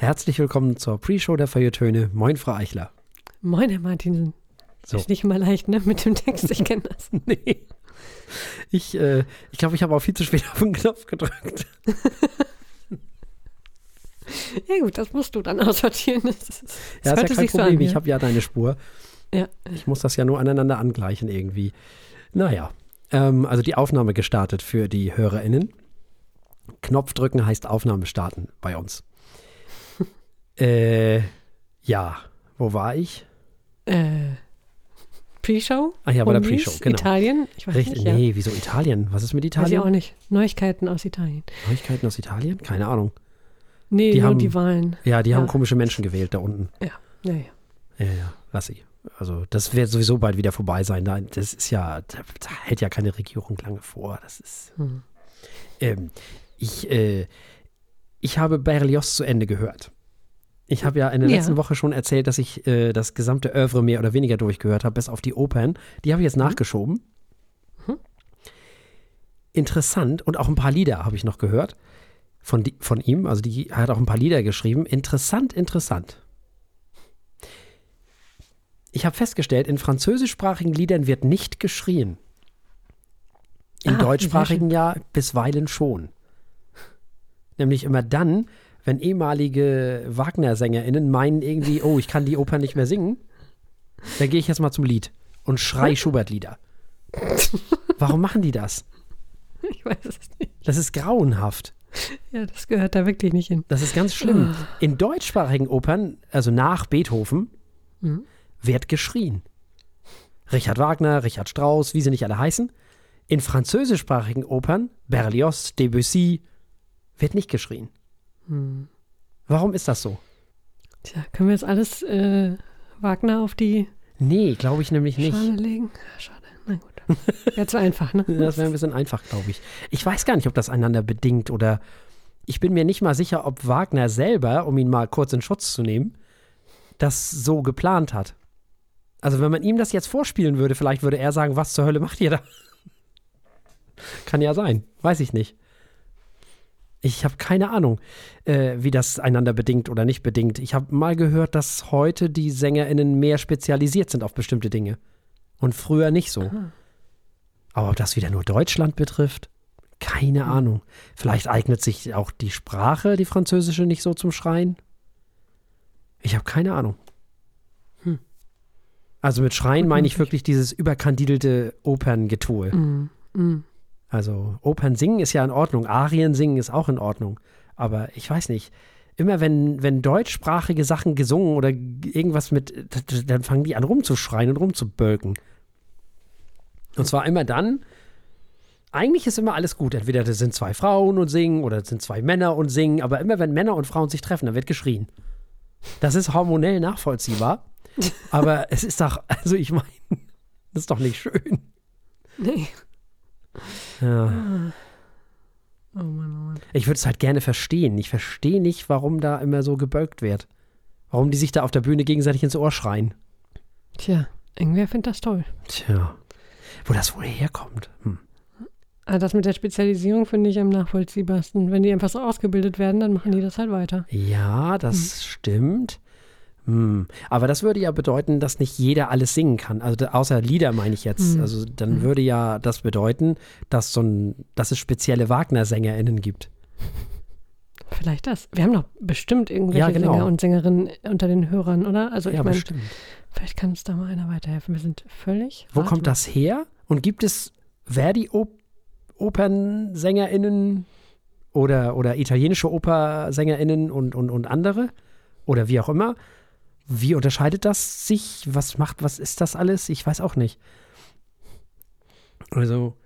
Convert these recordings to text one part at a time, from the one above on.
Herzlich willkommen zur Pre-Show der Feuilletöne. Moin, Frau Eichler. Moin, Herr Martinsen. So. Ist nicht immer leicht, ne, mit dem Text, ich kenne das. nee. Ich, äh, ich glaube, ich habe auch viel zu spät auf den Knopf gedrückt. ja gut, das musst du dann aussortieren. Das, das ja, ist ja kein Problem, so ich habe ja deine Spur. Ja. Ich muss das ja nur aneinander angleichen irgendwie. Naja, ähm, also die Aufnahme gestartet für die HörerInnen. Knopf drücken heißt Aufnahme starten bei uns. Äh, ja, wo war ich? Äh, Pre-Show? Ah ja, bei der Pre-Show, genau. Italien? Ich weiß Richtig, nicht, ja. Nee, wieso Italien? Was ist mit Italien? Weiß ich auch nicht. Neuigkeiten aus Italien. Neuigkeiten aus Italien? Keine Ahnung. Nee, die nur haben, die Wahlen. Ja, die ja. haben komische Menschen gewählt da unten. Ja, ja, ja. Ja, ja, lass sie. Also das wird sowieso bald wieder vorbei sein. Das ist ja, da, hält ja keine Regierung lange vor. Das ist. Hm. Ähm, ich, äh, ich habe Berlioz zu Ende gehört. Ich habe ja in der ja. letzten Woche schon erzählt, dass ich äh, das gesamte Oeuvre mehr oder weniger durchgehört habe, bis auf die Opern. Die habe ich jetzt mhm. nachgeschoben. Mhm. Interessant und auch ein paar Lieder habe ich noch gehört von, die, von ihm. Also die er hat auch ein paar Lieder geschrieben. Interessant, interessant. Ich habe festgestellt, in französischsprachigen Liedern wird nicht geschrien. In ah, deutschsprachigen ja bisweilen schon. Nämlich immer dann, wenn ehemalige Wagner-SängerInnen meinen irgendwie, oh, ich kann die Oper nicht mehr singen, dann gehe ich jetzt mal zum Lied und schrei Schubert-Lieder. Warum machen die das? Ich weiß es nicht. Das ist grauenhaft. Ja, das gehört da wirklich nicht hin. Das ist ganz schlimm. Ah. In deutschsprachigen Opern, also nach Beethoven, mhm. wird geschrien. Richard Wagner, Richard Strauss, wie sie nicht alle heißen. In französischsprachigen Opern, Berlioz, Debussy, wird nicht geschrien. Hm. Warum ist das so? Tja, können wir jetzt alles äh, Wagner auf die Nee, glaube ich nämlich nicht. Schade legen? Schade. Na gut. Wäre zu einfach, ne? das wäre ein bisschen einfach, glaube ich. Ich weiß gar nicht, ob das einander bedingt oder ich bin mir nicht mal sicher, ob Wagner selber, um ihn mal kurz in Schutz zu nehmen, das so geplant hat. Also wenn man ihm das jetzt vorspielen würde, vielleicht würde er sagen, was zur Hölle macht ihr da? Kann ja sein, weiß ich nicht. Ich habe keine Ahnung, äh, wie das einander bedingt oder nicht bedingt. Ich habe mal gehört, dass heute die SängerInnen mehr spezialisiert sind auf bestimmte Dinge. Und früher nicht so. Aha. Aber ob das wieder nur Deutschland betrifft, keine hm. Ahnung. Vielleicht eignet sich auch die Sprache, die französische, nicht so zum Schreien. Ich habe keine Ahnung. Hm. Also mit Schreien meine ich wirklich dieses überkandidelte Operngetue. Mm, mm. Also Opern singen ist ja in Ordnung, Arien singen ist auch in Ordnung. Aber ich weiß nicht, immer wenn, wenn deutschsprachige Sachen gesungen oder irgendwas mit, dann fangen die an rumzuschreien und rumzubölken. Und zwar immer dann, eigentlich ist immer alles gut. Entweder das sind zwei Frauen und singen oder das sind zwei Männer und singen, aber immer wenn Männer und Frauen sich treffen, dann wird geschrien. Das ist hormonell nachvollziehbar. aber es ist doch, also ich meine, das ist doch nicht schön. Nee. Ja. Oh Mann, oh Mann. Ich würde es halt gerne verstehen. Ich verstehe nicht, warum da immer so gebölkt wird. Warum die sich da auf der Bühne gegenseitig ins Ohr schreien. Tja, irgendwer findet das toll. Tja. Wo das wohl herkommt. Hm. Ah, das mit der Spezialisierung finde ich am nachvollziehbarsten. Wenn die einfach so ausgebildet werden, dann machen die das halt weiter. Ja, das hm. stimmt. Hm. Aber das würde ja bedeuten, dass nicht jeder alles singen kann. Also außer Lieder meine ich jetzt. Hm. Also dann hm. würde ja das bedeuten, dass so ein, dass es spezielle Wagner-SängerInnen gibt. Vielleicht das. Wir haben doch bestimmt irgendwelche ja, genau. Sänger und Sängerinnen unter den Hörern, oder? Also ich ja, meine, bestimmt. Vielleicht kann uns da mal einer weiterhelfen. Wir sind völlig. Wo kommt das her? Und gibt es Verdi-OpernsängerInnen oder, oder italienische Opersängerinnen und, und, und andere? Oder wie auch immer? Wie unterscheidet das sich? Was macht, was ist das alles? Ich weiß auch nicht. Also,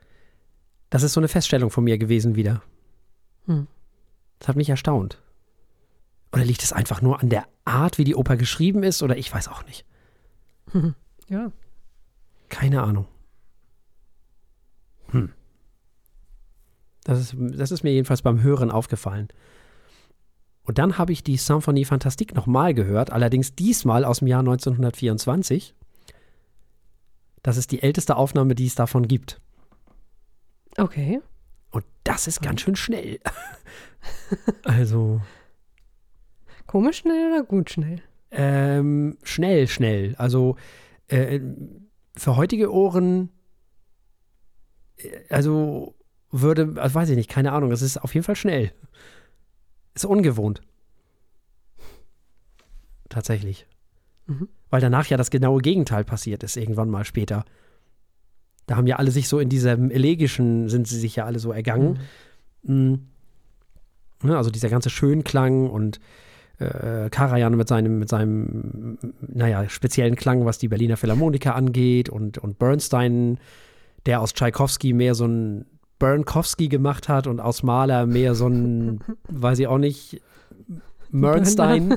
das ist so eine Feststellung von mir gewesen wieder. Hm. Das hat mich erstaunt. Oder liegt es einfach nur an der Art, wie die Oper geschrieben ist? Oder ich weiß auch nicht. Ja. Keine Ahnung. Hm. Das ist, das ist mir jedenfalls beim Hören aufgefallen. Und dann habe ich die Symphonie Fantastique nochmal gehört, allerdings diesmal aus dem Jahr 1924. Das ist die älteste Aufnahme, die es davon gibt. Okay. Und das ist ganz schön schnell. also. Komisch schnell oder gut schnell? Ähm, schnell, schnell. Also äh, für heutige Ohren, äh, also würde, also weiß ich nicht, keine Ahnung, es ist auf jeden Fall schnell. Ist ungewohnt. Tatsächlich. Mhm. Weil danach ja das genaue Gegenteil passiert ist, irgendwann mal später. Da haben ja alle sich so in diesem elegischen, sind sie sich ja alle so ergangen. Mhm. Mhm. Also dieser ganze Schönklang und äh, Karajan mit seinem, mit seinem, naja, speziellen Klang, was die Berliner Philharmoniker angeht und, und Bernstein, der aus Tchaikovsky mehr so ein Bernkowski gemacht hat und aus Mahler mehr so ein, weiß ich auch nicht, Mernstein.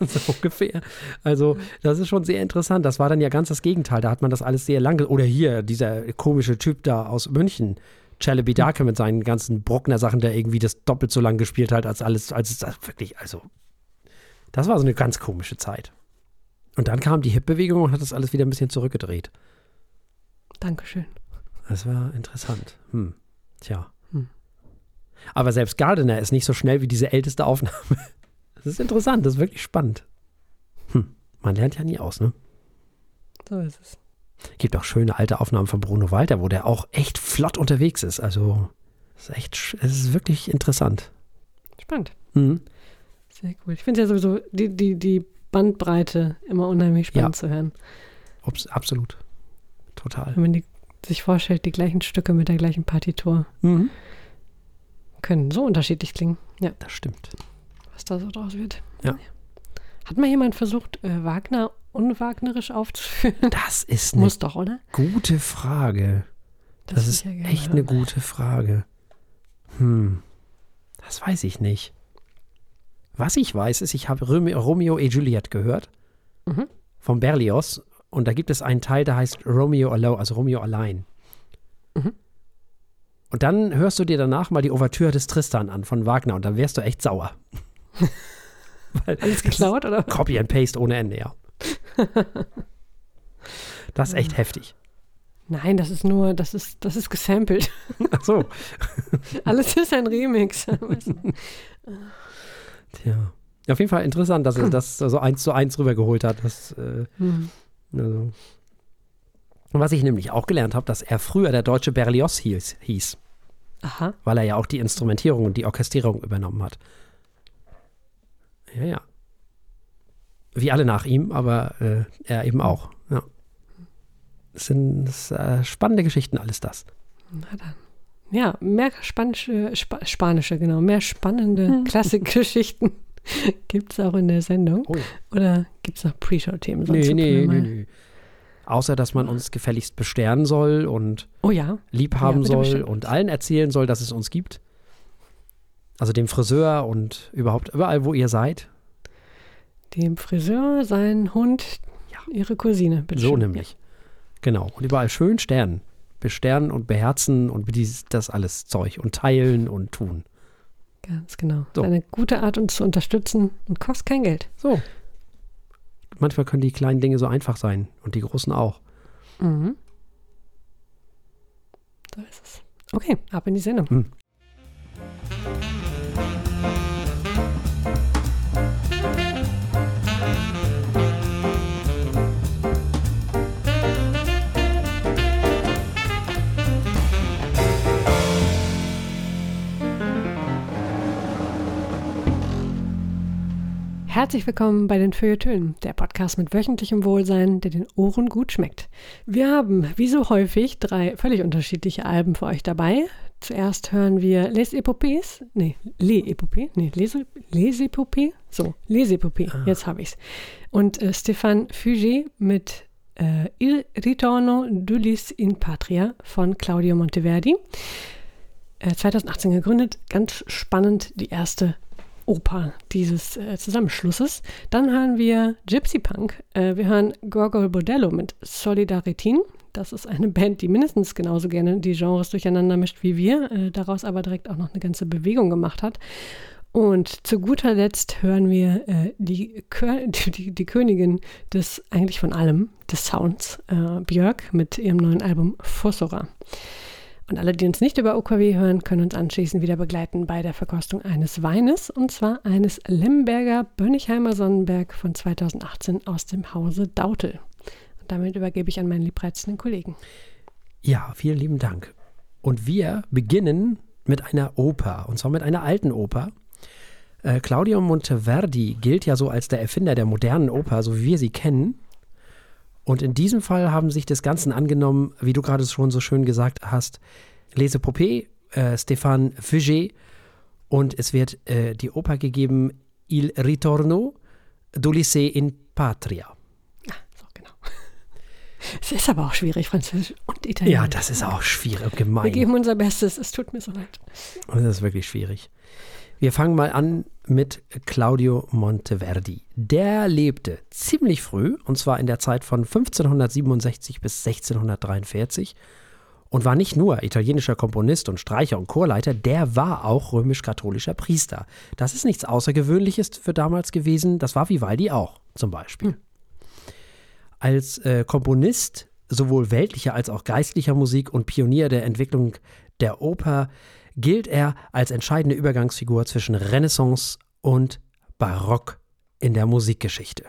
so ungefähr. Also, das ist schon sehr interessant. Das war dann ja ganz das Gegenteil. Da hat man das alles sehr lange. Oder hier, dieser komische Typ da aus München, Chalabi Darke mit seinen ganzen Brockner-Sachen, der irgendwie das doppelt so lang gespielt hat, als alles, als es wirklich, also, das war so eine ganz komische Zeit. Und dann kam die Hip-Bewegung und hat das alles wieder ein bisschen zurückgedreht. Dankeschön. Das war interessant. Hm. Tja. Hm. Aber selbst Gardiner ist nicht so schnell wie diese älteste Aufnahme. Das ist interessant, das ist wirklich spannend. Hm. Man lernt ja nie aus, ne? So ist es. Gibt auch schöne alte Aufnahmen von Bruno Walter, wo der auch echt flott unterwegs ist. Also, es ist echt, es ist wirklich interessant. Spannend. Mhm. Sehr cool. Ich finde ja sowieso die, die, die Bandbreite immer unheimlich spannend ja. zu hören. Ups, absolut. Total. Wenn man die sich vorstellt, die gleichen Stücke mit der gleichen Partitur mhm. können so unterschiedlich klingen. Ja. Das stimmt. Was da so draus wird. Ja. Hat mal jemand versucht, äh, Wagner unwagnerisch aufzuführen? Das ist eine Muss doch, oder? gute Frage. Das, das ist ja echt eine gute Frage. Hm, das weiß ich nicht. Was ich weiß, ist, ich habe Romeo et Juliet gehört. Mhm. Von Berlioz. Und da gibt es einen Teil, der heißt Romeo Alone, also Romeo allein. Mhm. Und dann hörst du dir danach mal die Ouvertüre des Tristan an von Wagner und dann wärst du echt sauer. Weil Alles geklaut, oder? Copy and Paste ohne Ende, ja. das ist echt heftig. Nein, das ist nur, das ist, das ist gesampelt. Ach so. Alles ist ein Remix. Tja. Auf jeden Fall interessant, dass er das so eins zu eins rübergeholt hat. Das, äh, mhm. Also. Und was ich nämlich auch gelernt habe, dass er früher der deutsche Berlioz hieß, hieß. Aha. Weil er ja auch die Instrumentierung und die Orchestrierung übernommen hat. Ja, ja. Wie alle nach ihm, aber äh, er eben auch. Ja. Das sind das, äh, spannende Geschichten, alles das. Na dann. Ja, mehr spanische, Sp spanische, genau, mehr spannende hm. Klassikgeschichten gibt es auch in der Sendung. Oh. Oder gibt es noch Pre-Show-Themen? Nee, nee, nee, nee. Außer, dass man uns gefälligst besternen soll und oh ja. lieb haben ja, soll und allen erzählen soll, dass es uns gibt. Also dem Friseur und überhaupt überall, wo ihr seid. Dem Friseur, sein Hund, ja. ihre Cousine. Bitte so schön. nämlich. Genau. Und überall schön sternen. Besternen und beherzen und das alles Zeug und teilen und tun. Ganz genau. So. Eine gute Art, uns zu unterstützen und kostet kein Geld. So. Manchmal können die kleinen Dinge so einfach sein und die großen auch. Mhm. So ist es. Okay, ab in die Sendung. Hm. Herzlich willkommen bei den Feuilletönen, der Podcast mit wöchentlichem Wohlsein, der den Ohren gut schmeckt. Wir haben, wie so häufig, drei völlig unterschiedliche Alben für euch dabei. Zuerst hören wir Les Epopées, nee, Les Epopées, nee, Les, Les Epopées, so, Les Epopées, ah. jetzt habe ich's. Und äh, Stéphane Fugé mit äh, Il Ritorno d'Ulis in Patria von Claudio Monteverdi. Äh, 2018 gegründet, ganz spannend, die erste Oper dieses äh, Zusammenschlusses. Dann hören wir Gypsy Punk. Äh, wir hören Gorgol Bordello mit Solidaritin. Das ist eine Band, die mindestens genauso gerne die Genres durcheinander mischt wie wir, äh, daraus aber direkt auch noch eine ganze Bewegung gemacht hat. Und zu guter Letzt hören wir äh, die, die, die, Königin des, eigentlich von allem, des Sounds, äh, Björk mit ihrem neuen Album Fossora. Und alle, die uns nicht über OKW hören, können uns anschließend wieder begleiten bei der Verkostung eines Weines und zwar eines Lemberger Bönnigheimer Sonnenberg von 2018 aus dem Hause Dautel. Und damit übergebe ich an meinen liebreizenden Kollegen. Ja, vielen lieben Dank. Und wir beginnen mit einer Oper und zwar mit einer alten Oper. Äh, Claudio Monteverdi gilt ja so als der Erfinder der modernen Oper, so wie wir sie kennen. Und in diesem Fall haben sich des Ganzen angenommen, wie du gerade schon so schön gesagt hast, Les Epopées, äh, Stéphane Fugé. Und es wird äh, die Oper gegeben Il Ritorno d'Ulisse in Patria. Ah, so genau. Es ist aber auch schwierig, Französisch und Italienisch. Ja, das ist auch schwierig und gemein. Wir geben unser Bestes, es tut mir so leid. Das ist wirklich schwierig. Wir fangen mal an mit Claudio Monteverdi. Der lebte ziemlich früh, und zwar in der Zeit von 1567 bis 1643 und war nicht nur italienischer Komponist und Streicher und Chorleiter, der war auch römisch-katholischer Priester. Das ist nichts Außergewöhnliches für damals gewesen, das war Vivaldi auch zum Beispiel. Hm. Als äh, Komponist sowohl weltlicher als auch geistlicher Musik und Pionier der Entwicklung der Oper gilt er als entscheidende Übergangsfigur zwischen Renaissance und Barock in der Musikgeschichte.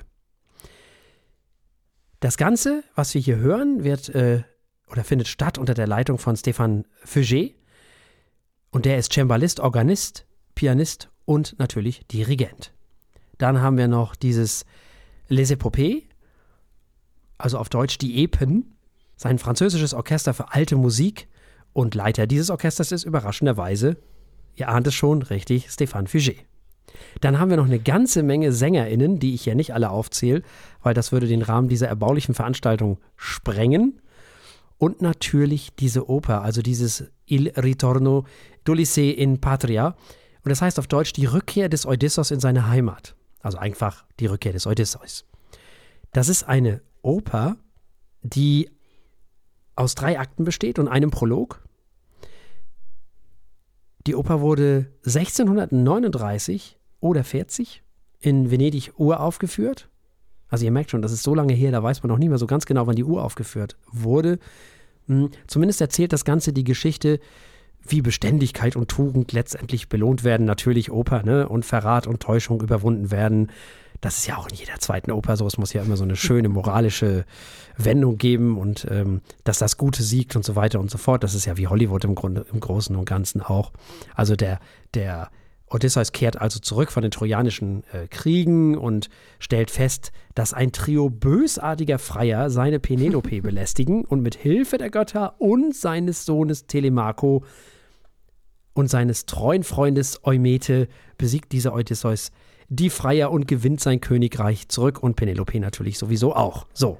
Das Ganze, was wir hier hören, wird äh, oder findet statt unter der Leitung von Stéphane Fugé. Und der ist Cembalist, Organist, Pianist und natürlich Dirigent. Dann haben wir noch dieses Les Epopées, also auf Deutsch die Epen, sein französisches Orchester für alte Musik und Leiter dieses Orchesters ist überraschenderweise, ihr ahnt es schon, richtig, Stéphane Fugé. Dann haben wir noch eine ganze Menge SängerInnen, die ich ja nicht alle aufzähle, weil das würde den Rahmen dieser erbaulichen Veranstaltung sprengen. Und natürlich diese Oper, also dieses Il Ritorno d'Ulisse in Patria. Und das heißt auf Deutsch die Rückkehr des Odysseus in seine Heimat. Also einfach die Rückkehr des Odysseus. Das ist eine Oper, die aus drei Akten besteht und einem Prolog. Die Oper wurde 1639 oder 40 in Venedig uraufgeführt. Also ihr merkt schon, das ist so lange her, da weiß man noch nicht mehr so ganz genau, wann die Uhr aufgeführt wurde. Hm, zumindest erzählt das Ganze die Geschichte, wie Beständigkeit und Tugend letztendlich belohnt werden. Natürlich Oper, ne? Und Verrat und Täuschung überwunden werden. Das ist ja auch in jeder zweiten Oper so. Es muss ja immer so eine schöne moralische Wendung geben und ähm, dass das Gute siegt und so weiter und so fort. Das ist ja wie Hollywood im Grunde, im Großen und Ganzen auch. Also der, der Odysseus kehrt also zurück von den trojanischen äh, Kriegen und stellt fest, dass ein Trio bösartiger Freier seine Penelope belästigen und mit Hilfe der Götter und seines Sohnes Telemachos und seines treuen Freundes Eumete besiegt dieser Odysseus die Freier und gewinnt sein Königreich zurück und Penelope natürlich sowieso auch. So,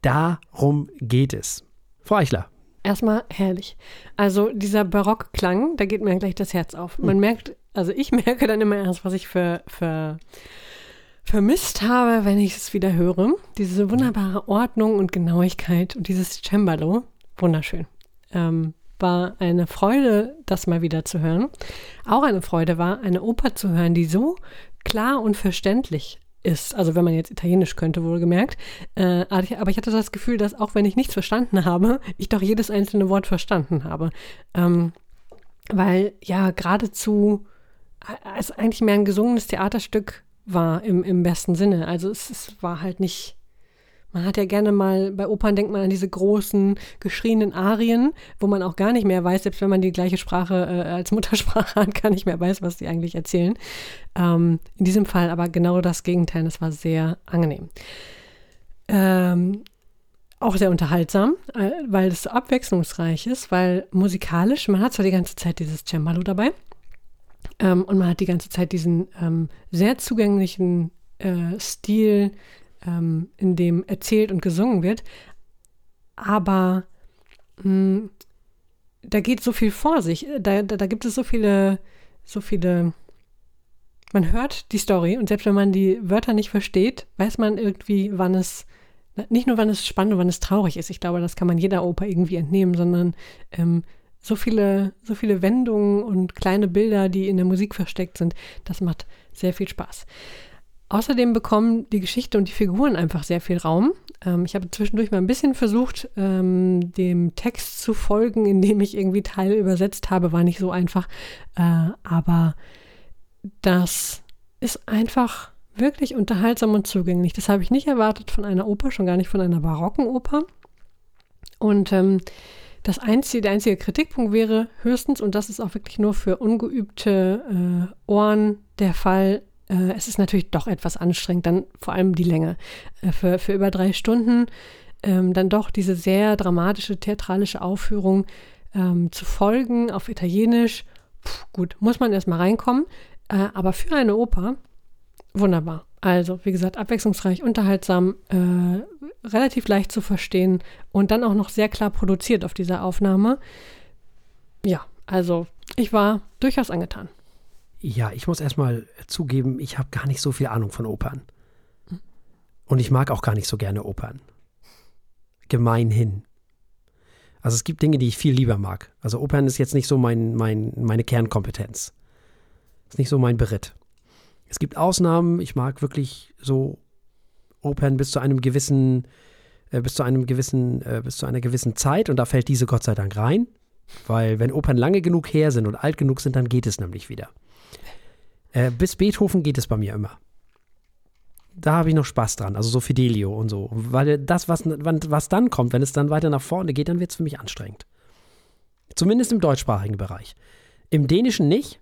darum geht es. Frau Eichler. Erstmal herrlich. Also dieser Barockklang, da geht mir gleich das Herz auf. Man hm. merkt, also ich merke dann immer erst, was ich für, für vermisst habe, wenn ich es wieder höre. Diese wunderbare Ordnung und Genauigkeit und dieses Cembalo. Wunderschön. Ähm, war eine Freude, das mal wieder zu hören. Auch eine Freude war, eine Oper zu hören, die so klar und verständlich ist. Also wenn man jetzt Italienisch könnte, wohlgemerkt. Äh, aber ich hatte das Gefühl, dass auch wenn ich nichts verstanden habe, ich doch jedes einzelne Wort verstanden habe. Ähm, weil ja geradezu äh, es eigentlich mehr ein gesungenes Theaterstück war im, im besten Sinne. Also es, es war halt nicht man hat ja gerne mal, bei Opern denkt man an diese großen, geschrienen Arien, wo man auch gar nicht mehr weiß, selbst wenn man die gleiche Sprache äh, als Muttersprache hat, gar nicht mehr weiß, was die eigentlich erzählen. Ähm, in diesem Fall aber genau das Gegenteil, das war sehr angenehm. Ähm, auch sehr unterhaltsam, äh, weil es so abwechslungsreich ist, weil musikalisch, man hat zwar die ganze Zeit dieses Cembalo dabei ähm, und man hat die ganze Zeit diesen ähm, sehr zugänglichen äh, Stil, ähm, in dem erzählt und gesungen wird. Aber mh, hm, da geht so viel vor sich. Da, da, da gibt es so viele, so viele. Man hört die Story und selbst wenn man die Wörter nicht versteht, weiß man irgendwie, wann es nicht nur wann es spannend und wann es traurig ist. Ich glaube, das kann man jeder Oper irgendwie entnehmen, sondern ähm, so viele, so viele Wendungen und kleine Bilder, die in der Musik versteckt sind, das macht sehr viel Spaß. Außerdem bekommen die Geschichte und die Figuren einfach sehr viel Raum. Ähm, ich habe zwischendurch mal ein bisschen versucht, ähm, dem Text zu folgen, indem ich irgendwie Teile übersetzt habe. War nicht so einfach. Äh, aber das ist einfach wirklich unterhaltsam und zugänglich. Das habe ich nicht erwartet von einer Oper, schon gar nicht von einer barocken Oper. Und ähm, das einzige, der einzige Kritikpunkt wäre höchstens, und das ist auch wirklich nur für ungeübte äh, Ohren der Fall, äh, es ist natürlich doch etwas anstrengend, dann vor allem die Länge. Äh, für, für über drei Stunden ähm, dann doch diese sehr dramatische, theatralische Aufführung ähm, zu folgen auf Italienisch. Puh, gut, muss man erstmal reinkommen. Äh, aber für eine Oper wunderbar. Also, wie gesagt, abwechslungsreich, unterhaltsam, äh, relativ leicht zu verstehen und dann auch noch sehr klar produziert auf dieser Aufnahme. Ja, also ich war durchaus angetan. Ja, ich muss erstmal zugeben, ich habe gar nicht so viel Ahnung von Opern. Und ich mag auch gar nicht so gerne Opern. Gemeinhin. Also es gibt Dinge, die ich viel lieber mag. Also Opern ist jetzt nicht so mein, mein, meine Kernkompetenz. Ist nicht so mein Beritt. Es gibt Ausnahmen, ich mag wirklich so Opern bis zu einem gewissen, äh, bis zu einem gewissen, äh, bis zu einer gewissen Zeit und da fällt diese Gott sei Dank rein. Weil wenn Opern lange genug her sind und alt genug sind, dann geht es nämlich wieder. Äh, bis Beethoven geht es bei mir immer. Da habe ich noch Spaß dran, also so Fidelio und so. Weil das, was, was dann kommt, wenn es dann weiter nach vorne geht, dann wird es für mich anstrengend. Zumindest im deutschsprachigen Bereich. Im Dänischen nicht,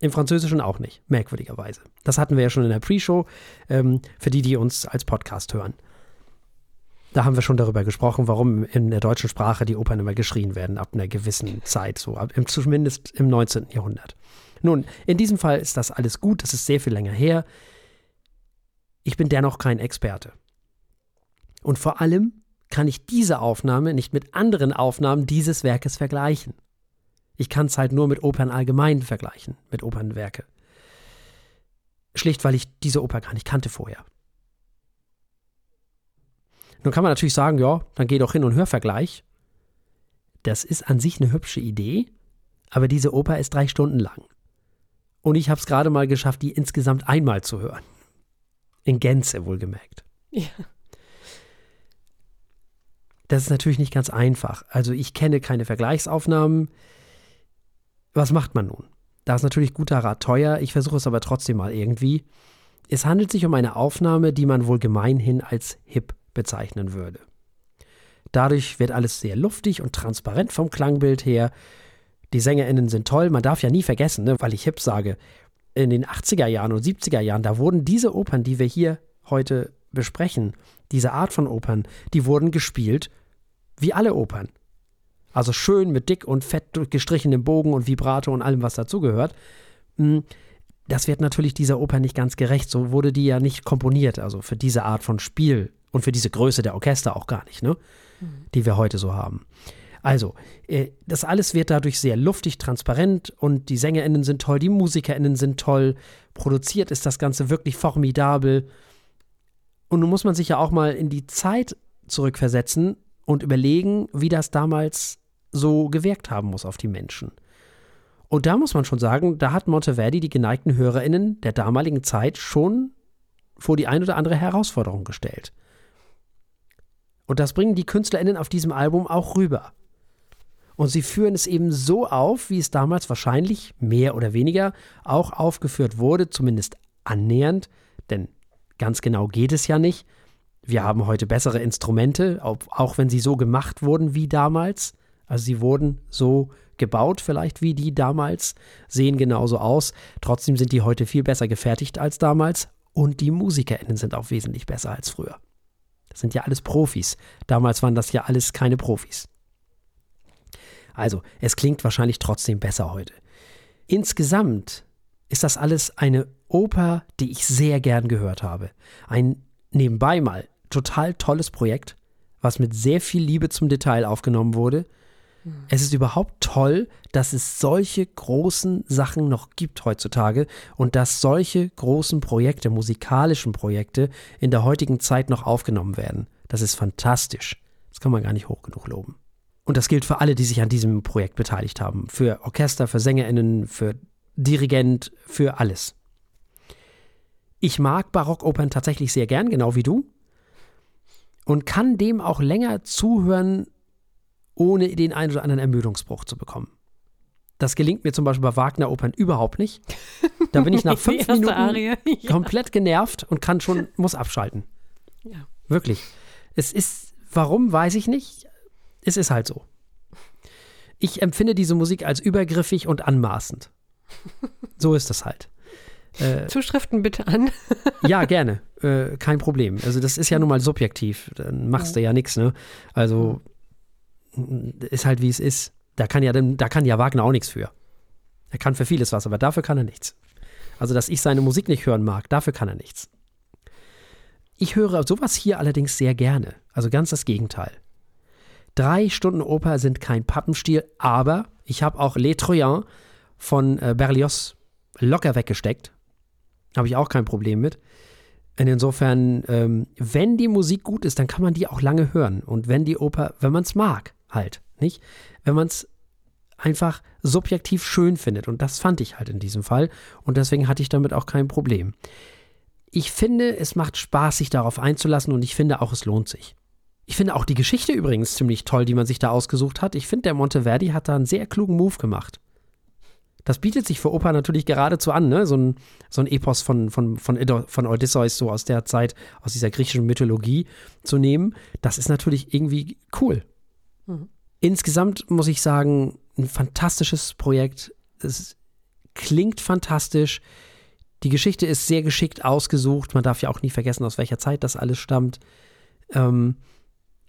im Französischen auch nicht, merkwürdigerweise. Das hatten wir ja schon in der Pre-Show, ähm, für die, die uns als Podcast hören. Da haben wir schon darüber gesprochen, warum in der deutschen Sprache die Opern immer geschrien werden, ab einer gewissen Zeit, so ab, im, zumindest im 19. Jahrhundert. Nun, in diesem Fall ist das alles gut, das ist sehr viel länger her. Ich bin dennoch kein Experte. Und vor allem kann ich diese Aufnahme nicht mit anderen Aufnahmen dieses Werkes vergleichen. Ich kann es halt nur mit Opern allgemein vergleichen, mit Opernwerke. Schlicht, weil ich diese Oper gar nicht kannte vorher. Nun kann man natürlich sagen, ja, dann geh doch hin und hör Vergleich. Das ist an sich eine hübsche Idee, aber diese Oper ist drei Stunden lang. Und ich habe es gerade mal geschafft, die insgesamt einmal zu hören. In Gänze wohlgemerkt. Ja. Das ist natürlich nicht ganz einfach. Also ich kenne keine Vergleichsaufnahmen. Was macht man nun? Da ist natürlich guter Rat teuer, ich versuche es aber trotzdem mal irgendwie. Es handelt sich um eine Aufnahme, die man wohl gemeinhin als hip bezeichnen würde. Dadurch wird alles sehr luftig und transparent vom Klangbild her. Die SängerInnen sind toll, man darf ja nie vergessen, ne, weil ich hip sage, in den 80er Jahren und 70er Jahren, da wurden diese Opern, die wir hier heute besprechen, diese Art von Opern, die wurden gespielt wie alle Opern. Also schön mit dick und fett gestrichenem Bogen und Vibrato und allem, was dazugehört. Hm, das wird natürlich dieser Oper nicht ganz gerecht. So wurde die ja nicht komponiert, also für diese Art von Spiel und für diese Größe der Orchester auch gar nicht, ne? Mhm. Die wir heute so haben. Also, äh, das alles wird dadurch sehr luftig, transparent und die SängerInnen sind toll, die MusikerInnen sind toll. Produziert ist das Ganze wirklich formidabel. Und nun muss man sich ja auch mal in die Zeit zurückversetzen und überlegen, wie das damals so gewirkt haben muss auf die Menschen. Und da muss man schon sagen, da hat Monteverdi die geneigten HörerInnen der damaligen Zeit schon vor die ein oder andere Herausforderung gestellt. Und das bringen die KünstlerInnen auf diesem Album auch rüber. Und sie führen es eben so auf, wie es damals wahrscheinlich mehr oder weniger auch aufgeführt wurde, zumindest annähernd, denn ganz genau geht es ja nicht. Wir haben heute bessere Instrumente, auch wenn sie so gemacht wurden wie damals. Also sie wurden so gebaut, vielleicht wie die damals, sehen genauso aus. Trotzdem sind die heute viel besser gefertigt als damals und die MusikerInnen sind auch wesentlich besser als früher. Das sind ja alles Profis. Damals waren das ja alles keine Profis. Also, es klingt wahrscheinlich trotzdem besser heute. Insgesamt ist das alles eine Oper, die ich sehr gern gehört habe. Ein nebenbei mal total tolles Projekt, was mit sehr viel Liebe zum Detail aufgenommen wurde es ist überhaupt toll, dass es solche großen Sachen noch gibt heutzutage und dass solche großen Projekte, musikalischen Projekte in der heutigen Zeit noch aufgenommen werden. Das ist fantastisch. Das kann man gar nicht hoch genug loben. Und das gilt für alle, die sich an diesem Projekt beteiligt haben. Für Orchester, für SängerInnen, für Dirigent, für alles. Ich mag Barockopern tatsächlich sehr gern, genau wie du. Und kann dem auch länger zuhören, ohne den einen oder anderen Ermüdungsbruch zu bekommen. Das gelingt mir zum Beispiel bei Wagner-Opern überhaupt nicht. Da bin ich nach fünf Minuten Arie. Komplett genervt und kann schon, muss abschalten. Ja. Wirklich. Es ist, warum, weiß ich nicht. Es ist halt so. Ich empfinde diese Musik als übergriffig und anmaßend. So ist das halt. Äh, Zuschriften bitte an. ja, gerne. Äh, kein Problem. Also, das ist ja nun mal subjektiv. Dann machst ja. du ja nichts, ne? Also, ist halt wie es ist. Da kann ja, da kann ja Wagner auch nichts für. Er kann für vieles was, aber dafür kann er nichts. Also, dass ich seine Musik nicht hören mag, dafür kann er nichts. Ich höre sowas hier allerdings sehr gerne. Also ganz das Gegenteil. Drei Stunden Oper sind kein Pappenstiel, aber ich habe auch Les Troyens von äh, Berlioz locker weggesteckt. Habe ich auch kein Problem mit. Und insofern, ähm, wenn die Musik gut ist, dann kann man die auch lange hören. Und wenn die Oper, wenn man es mag, halt, nicht? Wenn man es einfach subjektiv schön findet. Und das fand ich halt in diesem Fall. Und deswegen hatte ich damit auch kein Problem. Ich finde, es macht Spaß, sich darauf einzulassen und ich finde auch, es lohnt sich. Ich finde auch die Geschichte übrigens ziemlich toll, die man sich da ausgesucht hat. Ich finde, der Monteverdi hat da einen sehr klugen Move gemacht. Das bietet sich für Oper natürlich geradezu an, ne? So ein, so ein Epos von, von, von, von Odysseus, so aus der Zeit, aus dieser griechischen Mythologie zu nehmen. Das ist natürlich irgendwie cool. Mhm. Insgesamt muss ich sagen, ein fantastisches Projekt. Es klingt fantastisch. Die Geschichte ist sehr geschickt ausgesucht. Man darf ja auch nie vergessen, aus welcher Zeit das alles stammt. Ähm,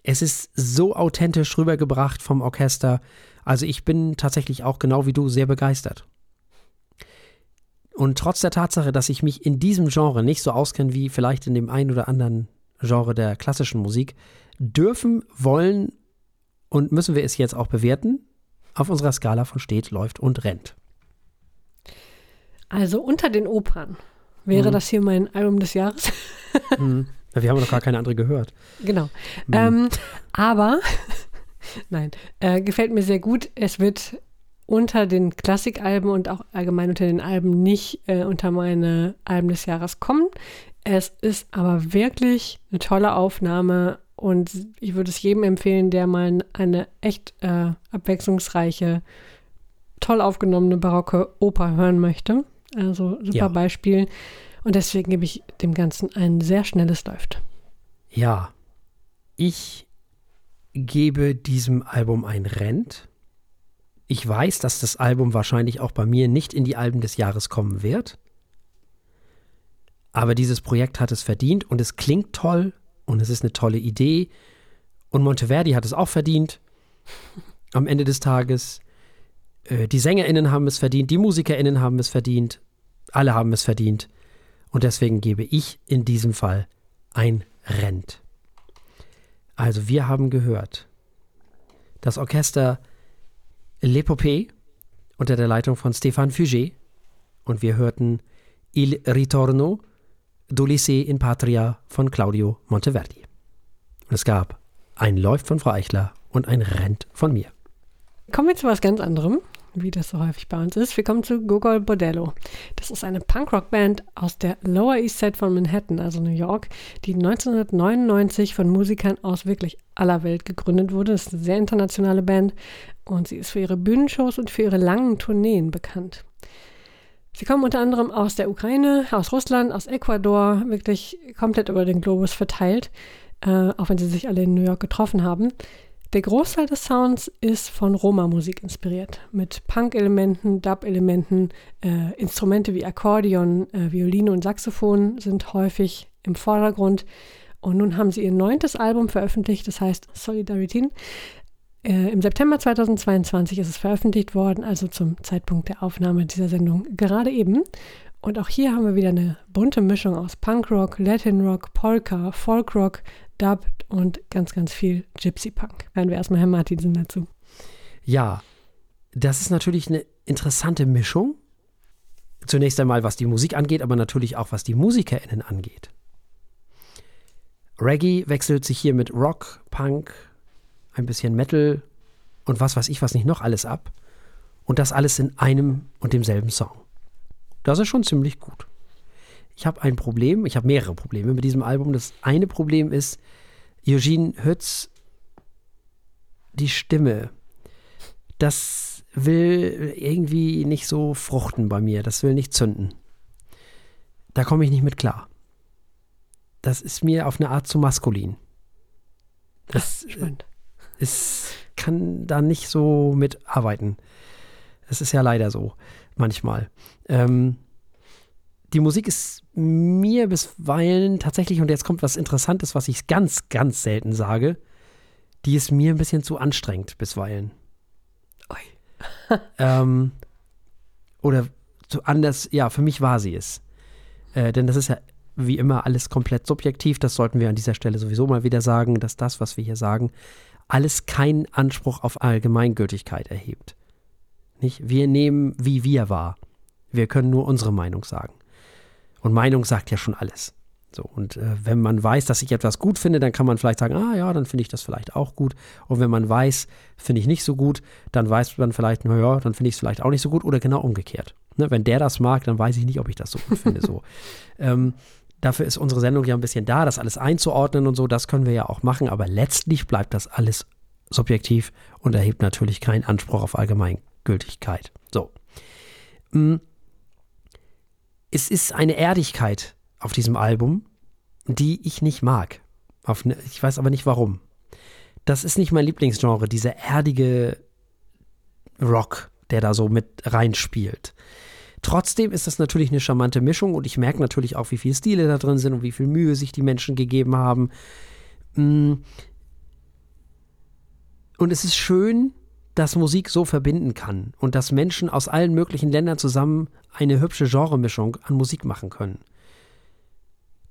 es ist so authentisch rübergebracht vom Orchester. Also ich bin tatsächlich auch genau wie du sehr begeistert. Und trotz der Tatsache, dass ich mich in diesem Genre nicht so auskenne wie vielleicht in dem einen oder anderen Genre der klassischen Musik, dürfen, wollen und müssen wir es jetzt auch bewerten auf unserer Skala von steht, läuft und rennt. Also unter den Opern wäre mhm. das hier mein Album des Jahres. mhm. Wir haben noch gar keine andere gehört. Genau. Mhm. Ähm, aber, nein, äh, gefällt mir sehr gut. Es wird unter den Klassikalben und auch allgemein unter den Alben nicht äh, unter meine Alben des Jahres kommen. Es ist aber wirklich eine tolle Aufnahme und ich würde es jedem empfehlen, der mal eine echt äh, abwechslungsreiche, toll aufgenommene barocke Oper hören möchte. Also super ja. Beispiel. Und deswegen gebe ich dem Ganzen ein sehr schnelles Läuft. Ja, ich gebe diesem Album ein Rent. Ich weiß, dass das Album wahrscheinlich auch bei mir nicht in die Alben des Jahres kommen wird. Aber dieses Projekt hat es verdient und es klingt toll und es ist eine tolle Idee. Und Monteverdi hat es auch verdient. Am Ende des Tages. Äh, die SängerInnen haben es verdient, die MusikerInnen haben es verdient. Alle haben es verdient. Und deswegen gebe ich in diesem Fall ein Rent. Also wir haben gehört, das Orchester L'Epopée unter der Leitung von Stéphane Fugé und wir hörten Il Ritorno d'Ulisse in Patria von Claudio Monteverdi. Und es gab ein Läuft von Frau Eichler und ein Rent von mir. Kommen wir zu was ganz anderem wie das so häufig bei uns ist. Wir kommen zu Gogol Bordello. Das ist eine Punkrock-Band aus der Lower East Side von Manhattan, also New York, die 1999 von Musikern aus wirklich aller Welt gegründet wurde. Das ist eine sehr internationale Band und sie ist für ihre Bühnenshows und für ihre langen Tourneen bekannt. Sie kommen unter anderem aus der Ukraine, aus Russland, aus Ecuador, wirklich komplett über den Globus verteilt, äh, auch wenn sie sich alle in New York getroffen haben. Der Großteil des Sounds ist von Roma-Musik inspiriert, mit Punk-Elementen, Dub-Elementen, äh, Instrumente wie Akkordeon, äh, Violine und Saxophon sind häufig im Vordergrund. Und nun haben sie ihr neuntes Album veröffentlicht, das heißt Solidarity. Äh, Im September 2022 ist es veröffentlicht worden, also zum Zeitpunkt der Aufnahme dieser Sendung gerade eben. Und auch hier haben wir wieder eine bunte Mischung aus Punkrock, Latin Rock, Polka, Folkrock, Dub und ganz, ganz viel Gypsy Punk. Hören wir erstmal Herrn Martinsen dazu. Ja, das ist natürlich eine interessante Mischung. Zunächst einmal, was die Musik angeht, aber natürlich auch, was die MusikerInnen angeht. Reggae wechselt sich hier mit Rock, Punk, ein bisschen Metal und was weiß ich, was nicht noch alles ab. Und das alles in einem und demselben Song. Das ist schon ziemlich gut. ich habe ein Problem, ich habe mehrere Probleme mit diesem Album. Das eine Problem ist, Eugene Hütz, die Stimme, das will irgendwie nicht so fruchten bei mir, das will nicht zünden. Da komme ich nicht mit klar. Das ist mir auf eine Art zu maskulin. Das Spannend. ist, kann da nicht so mitarbeiten. Das ist ja leider so, manchmal. Ähm, die Musik ist mir bisweilen tatsächlich, und jetzt kommt was Interessantes, was ich ganz, ganz selten sage, die ist mir ein bisschen zu anstrengend bisweilen. ähm, oder zu anders, ja, für mich war sie es. Äh, denn das ist ja wie immer alles komplett subjektiv. Das sollten wir an dieser Stelle sowieso mal wieder sagen, dass das, was wir hier sagen, alles keinen Anspruch auf Allgemeingültigkeit erhebt. Nicht? Wir nehmen, wie wir wahr. Wir können nur unsere Meinung sagen. Und Meinung sagt ja schon alles. So, und äh, wenn man weiß, dass ich etwas gut finde, dann kann man vielleicht sagen, ah ja, dann finde ich das vielleicht auch gut. Und wenn man weiß, finde ich nicht so gut, dann weiß man vielleicht, naja, dann finde ich es vielleicht auch nicht so gut oder genau umgekehrt. Ne, wenn der das mag, dann weiß ich nicht, ob ich das so gut finde. So. Ähm, dafür ist unsere Sendung ja ein bisschen da, das alles einzuordnen und so, das können wir ja auch machen, aber letztlich bleibt das alles subjektiv und erhebt natürlich keinen Anspruch auf Allgemeingültigkeit. So. Mm. Es ist eine Erdigkeit auf diesem Album, die ich nicht mag. Ne, ich weiß aber nicht warum. Das ist nicht mein Lieblingsgenre, dieser erdige Rock, der da so mit reinspielt. Trotzdem ist das natürlich eine charmante Mischung und ich merke natürlich auch, wie viele Stile da drin sind und wie viel Mühe sich die Menschen gegeben haben. Mm. Und es ist schön, dass Musik so verbinden kann und dass Menschen aus allen möglichen Ländern zusammen eine hübsche Genremischung an Musik machen können.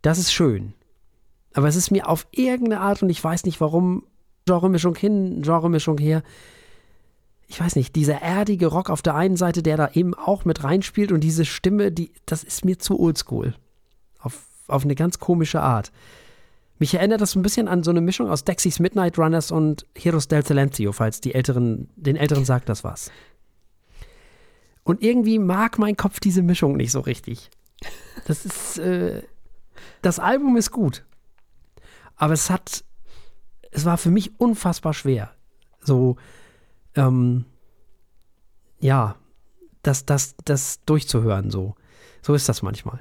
Das ist schön. Aber es ist mir auf irgendeine Art, und ich weiß nicht warum, Genremischung hin, Genremischung her, ich weiß nicht, dieser erdige Rock auf der einen Seite, der da eben auch mit reinspielt und diese Stimme, die, das ist mir zu oldschool. Auf, auf eine ganz komische Art. Mich erinnert das ein bisschen an so eine Mischung aus Dexys Midnight Runners und Heroes del Silencio, falls die Älteren, den Älteren sagt das was. Und irgendwie mag mein Kopf diese Mischung nicht so richtig. Das ist, äh, das Album ist gut. Aber es hat, es war für mich unfassbar schwer. So, ähm, ja, das, das, das durchzuhören, so. So ist das manchmal.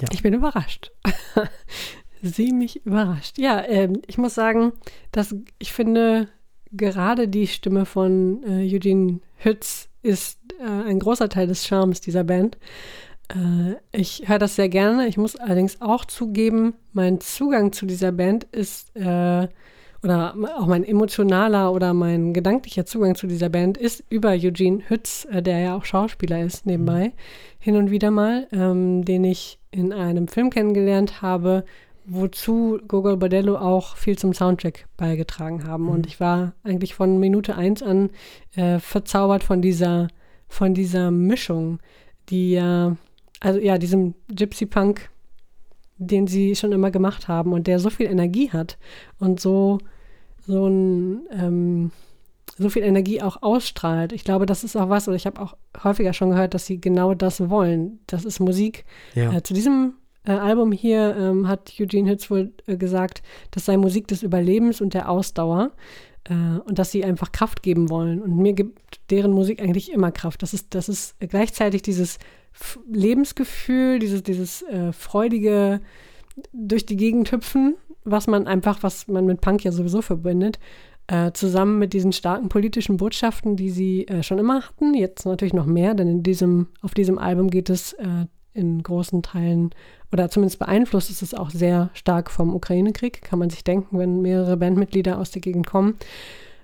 Ja. Ich bin überrascht. Sie mich überrascht. Ja, ähm, ich muss sagen, dass ich finde, gerade die Stimme von äh, Eugene Hütz ist äh, ein großer Teil des Charmes dieser Band. Äh, ich höre das sehr gerne. Ich muss allerdings auch zugeben, mein Zugang zu dieser Band ist äh, oder auch mein emotionaler oder mein gedanklicher Zugang zu dieser Band ist über Eugene Hütz, äh, der ja auch Schauspieler ist nebenbei, mhm. hin und wieder mal, ähm, den ich in einem Film kennengelernt habe, wozu Gogol Bordello auch viel zum Soundtrack beigetragen haben. Mhm. Und ich war eigentlich von Minute eins an äh, verzaubert von dieser, von dieser Mischung, die ja, also ja, diesem Gypsy Punk den sie schon immer gemacht haben und der so viel Energie hat und so, so ein, ähm, so viel Energie auch ausstrahlt. Ich glaube, das ist auch was, oder ich habe auch häufiger schon gehört, dass sie genau das wollen. Das ist Musik. Ja. Äh, zu diesem äh, Album hier ähm, hat Eugene Hitz wohl äh, gesagt, das sei Musik des Überlebens und der Ausdauer äh, und dass sie einfach Kraft geben wollen. Und mir gibt deren Musik eigentlich immer Kraft. Das ist, das ist gleichzeitig dieses Lebensgefühl, dieses, dieses äh, freudige durch die Gegend hüpfen, was man einfach, was man mit Punk ja sowieso verbindet, äh, zusammen mit diesen starken politischen Botschaften, die sie äh, schon immer hatten, jetzt natürlich noch mehr, denn in diesem, auf diesem Album geht es äh, in großen Teilen oder zumindest beeinflusst ist es auch sehr stark vom Ukraine-Krieg, kann man sich denken, wenn mehrere Bandmitglieder aus der Gegend kommen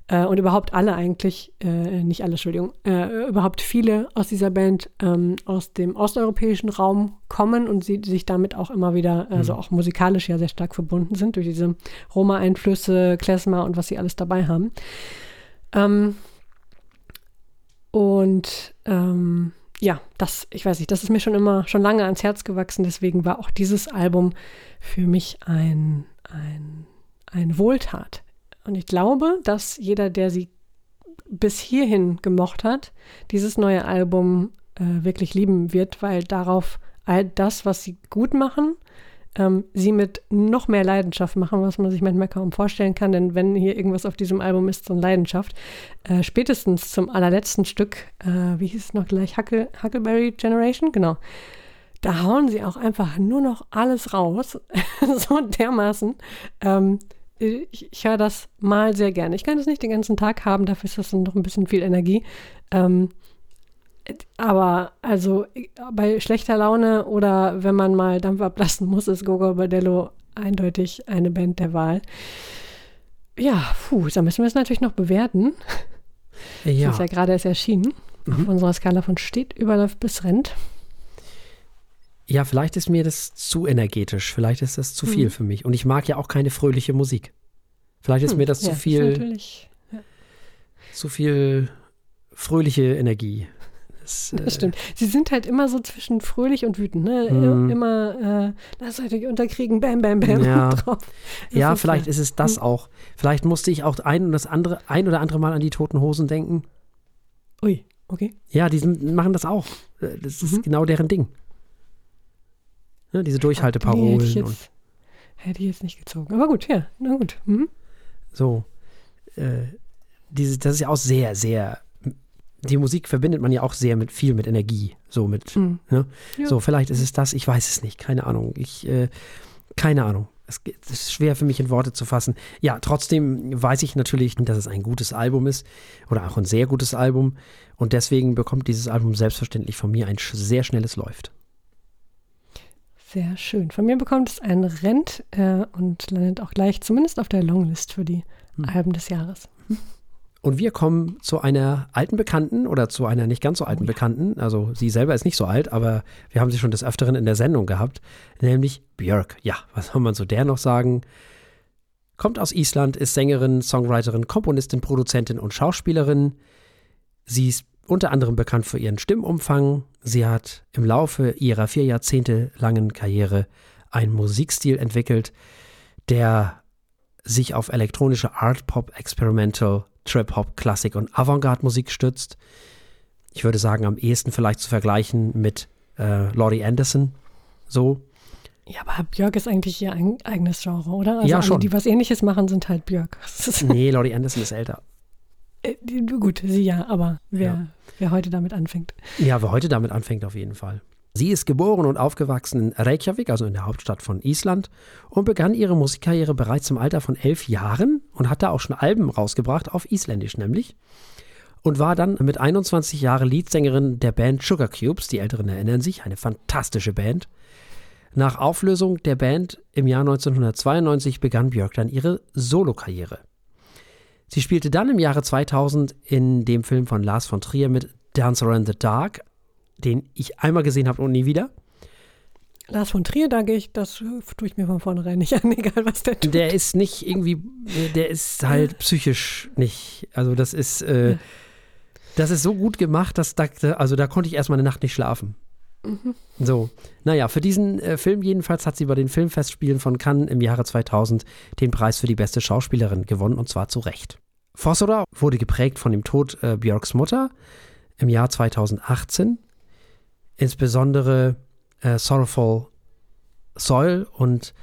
äh, und überhaupt alle eigentlich, äh, nicht alle, Entschuldigung, äh, überhaupt viele aus dieser Band ähm, aus dem osteuropäischen Raum kommen und sie sich damit auch immer wieder, also mhm. auch musikalisch ja sehr stark verbunden sind durch diese Roma-Einflüsse, Klezmer und was sie alles dabei haben. Ähm, und ähm, ja, das, ich weiß nicht, das ist mir schon immer, schon lange ans Herz gewachsen. Deswegen war auch dieses Album für mich ein, ein, ein Wohltat. Und ich glaube, dass jeder, der sie bis hierhin gemocht hat, dieses neue Album äh, wirklich lieben wird, weil darauf all das, was sie gut machen, ähm, sie mit noch mehr Leidenschaft machen, was man sich manchmal kaum vorstellen kann. Denn wenn hier irgendwas auf diesem Album ist, so eine Leidenschaft, äh, spätestens zum allerletzten Stück, äh, wie hieß es noch gleich, Huckle, Huckleberry Generation, genau. Da hauen sie auch einfach nur noch alles raus, so dermaßen. Ähm, ich, ich höre das mal sehr gerne. Ich kann das nicht den ganzen Tag haben, dafür ist das dann noch ein bisschen viel Energie. Ähm, aber also bei schlechter Laune oder wenn man mal Dampf ablassen muss, ist Gogo Bordello eindeutig eine Band der Wahl. Ja, puh, da müssen wir es natürlich noch bewerten. Ja. Das ist ja gerade erst erschienen. Mhm. Auf unserer Skala von steht, überläuft bis rennt. Ja, vielleicht ist mir das zu energetisch. Vielleicht ist das zu viel mhm. für mich. Und ich mag ja auch keine fröhliche Musik. Vielleicht ist hm, mir das ja, zu viel. Ja. Zu viel fröhliche Energie. Das, das, äh, stimmt. Sie sind halt immer so zwischen fröhlich und wütend, ne? Mhm. Immer, äh, lasst euch nicht unterkriegen, bam, bam, bam ja. drauf. Das ja, ist vielleicht ist es das mhm. auch. Vielleicht musste ich auch ein und das andere, ein oder andere Mal an die toten Hosen denken. Ui, okay. Ja, die sind, machen das auch. Äh, das ist mhm. genau deren Ding. Ja, diese Durchhalteparolen. Nee, hätte, ich jetzt, hätte ich jetzt nicht gezogen. Aber gut, ja, na gut. Mhm. So. Äh, diese, das ist ja auch sehr, sehr die Musik verbindet man ja auch sehr mit viel mit Energie. So mit, mhm. ne? ja. So, vielleicht ist es das, ich weiß es nicht, keine Ahnung. Ich, äh, keine Ahnung. Es, es, ist schwer für mich in Worte zu fassen. Ja, trotzdem weiß ich natürlich, dass es ein gutes Album ist oder auch ein sehr gutes Album. Und deswegen bekommt dieses Album selbstverständlich von mir ein sehr schnelles Läuft. Sehr schön. Von mir bekommt es ein Rent äh, und landet auch gleich zumindest auf der Longlist für die hm. Alben des Jahres. Und wir kommen zu einer alten Bekannten oder zu einer nicht ganz so alten oh, ja. Bekannten. Also sie selber ist nicht so alt, aber wir haben sie schon des Öfteren in der Sendung gehabt, nämlich Björk. Ja, was soll man zu der noch sagen? Kommt aus Island, ist Sängerin, Songwriterin, Komponistin, Produzentin und Schauspielerin. Sie ist unter anderem bekannt für ihren Stimmumfang. Sie hat im Laufe ihrer vier Jahrzehnte langen Karriere einen Musikstil entwickelt, der sich auf elektronische Art Pop Experimental Trip-Hop, Klassik und Avantgarde-Musik stützt. Ich würde sagen, am ehesten vielleicht zu vergleichen mit äh, Laurie Anderson. So. Ja, aber Björk ist eigentlich ihr eigenes Genre, oder? Also ja, schon. die was ähnliches machen, sind halt Björk. nee, Laurie Anderson ist älter. Äh, gut, sie ja, aber wer, ja. wer heute damit anfängt. Ja, wer heute damit anfängt, auf jeden Fall. Sie ist geboren und aufgewachsen in Reykjavik, also in der Hauptstadt von Island, und begann ihre Musikkarriere bereits im Alter von elf Jahren und hat da auch schon Alben rausgebracht, auf Isländisch nämlich. Und war dann mit 21 Jahren Leadsängerin der Band Sugar Cubes, die Älteren erinnern sich, eine fantastische Band. Nach Auflösung der Band im Jahr 1992 begann Björk dann ihre Solokarriere. Sie spielte dann im Jahre 2000 in dem Film von Lars von Trier mit Dancer in the Dark den ich einmal gesehen habe und nie wieder. Lars von Trier, da gehe ich, das tue ich mir von vornherein nicht an, egal was der tut. Der ist nicht irgendwie, der ist halt psychisch nicht. Also das ist, äh, das ist so gut gemacht, dass da, also da konnte ich erstmal eine Nacht nicht schlafen. Mhm. So, naja, für diesen äh, Film jedenfalls hat sie bei den Filmfestspielen von Cannes im Jahre 2000 den Preis für die beste Schauspielerin gewonnen und zwar zu Recht. Fossora wurde geprägt von dem Tod äh, Björks Mutter im Jahr 2018 insbesondere äh, Sorrowful Soil und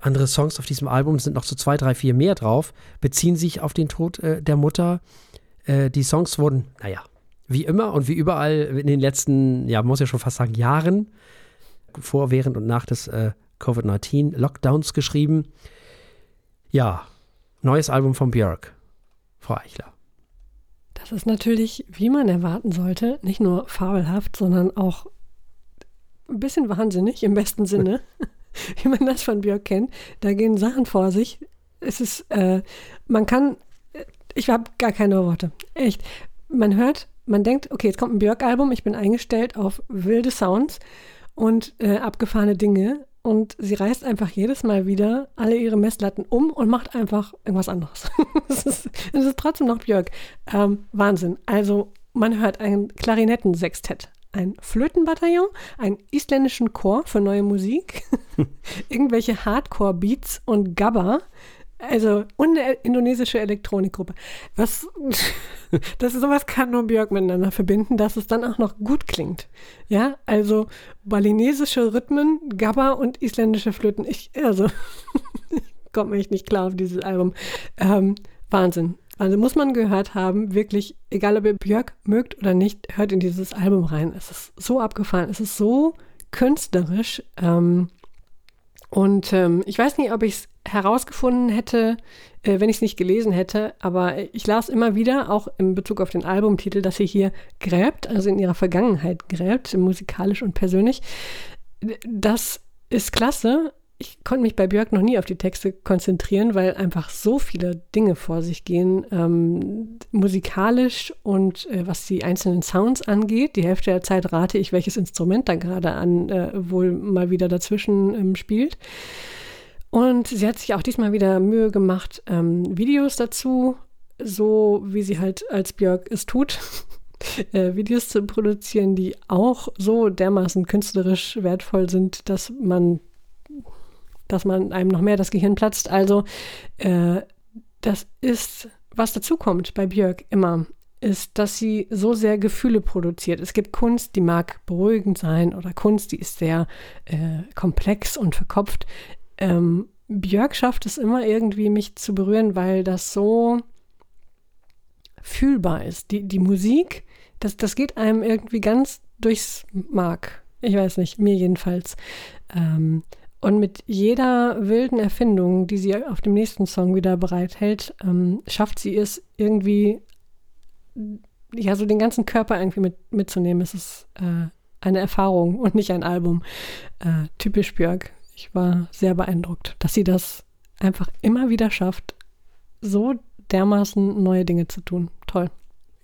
andere Songs auf diesem Album sind noch so zwei, drei, vier mehr drauf, beziehen sich auf den Tod äh, der Mutter. Äh, die Songs wurden, naja, wie immer und wie überall in den letzten, ja, muss ja schon fast sagen, Jahren, vor, während und nach des äh, Covid-19-Lockdowns geschrieben. Ja, neues Album von Björk, Frau Eichler. Das ist natürlich, wie man erwarten sollte, nicht nur fabelhaft, sondern auch ein bisschen wahnsinnig im besten Sinne, wie man das von Björk kennt. Da gehen Sachen vor sich. Es ist, äh, man kann, ich habe gar keine Worte. Echt. Man hört, man denkt, okay, jetzt kommt ein Björk-Album, ich bin eingestellt auf wilde Sounds und äh, abgefahrene Dinge und sie reißt einfach jedes Mal wieder alle ihre Messlatten um und macht einfach irgendwas anderes. es, ist, ist trotzdem noch Björk. Ähm, Wahnsinn. Also man hört ein Klarinettensextett, ein Flötenbataillon, einen isländischen Chor für neue Musik, irgendwelche Hardcore-Beats und Gabba. Also, und eine indonesische Elektronikgruppe. Was, das ist sowas kann nur Björk miteinander verbinden, dass es dann auch noch gut klingt. Ja, also balinesische Rhythmen, Gabba und isländische Flöten. Ich, also, komme echt nicht klar auf dieses Album. Ähm, Wahnsinn. Also muss man gehört haben, wirklich, egal ob ihr Björk mögt oder nicht, hört in dieses Album rein. Es ist so abgefahren, es ist so künstlerisch. Ähm, und ähm, ich weiß nicht, ob ich es herausgefunden hätte, äh, wenn ich es nicht gelesen hätte, aber ich las immer wieder, auch in Bezug auf den Albumtitel, dass sie hier gräbt, also in ihrer Vergangenheit gräbt, musikalisch und persönlich. Das ist klasse, ich konnte mich bei Björk noch nie auf die Texte konzentrieren, weil einfach so viele Dinge vor sich gehen, ähm, musikalisch und äh, was die einzelnen Sounds angeht. Die Hälfte der Zeit rate ich, welches Instrument da gerade an äh, wohl mal wieder dazwischen ähm, spielt. Und sie hat sich auch diesmal wieder Mühe gemacht, ähm, Videos dazu, so wie sie halt als Björk es tut, äh, Videos zu produzieren, die auch so dermaßen künstlerisch wertvoll sind, dass man dass man einem noch mehr das Gehirn platzt. Also äh, das ist, was dazu kommt bei Björk immer, ist, dass sie so sehr Gefühle produziert. Es gibt Kunst, die mag beruhigend sein oder Kunst, die ist sehr äh, komplex und verkopft. Ähm, Björk schafft es immer irgendwie, mich zu berühren, weil das so fühlbar ist. Die, die Musik, das, das geht einem irgendwie ganz durchs Mark. Ich weiß nicht, mir jedenfalls. Ähm, und mit jeder wilden Erfindung, die sie auf dem nächsten Song wieder bereithält, ähm, schafft sie es irgendwie, ja, so den ganzen Körper irgendwie mit, mitzunehmen. Es ist äh, eine Erfahrung und nicht ein Album. Äh, typisch Björk. Ich war sehr beeindruckt, dass sie das einfach immer wieder schafft, so dermaßen neue Dinge zu tun. Toll.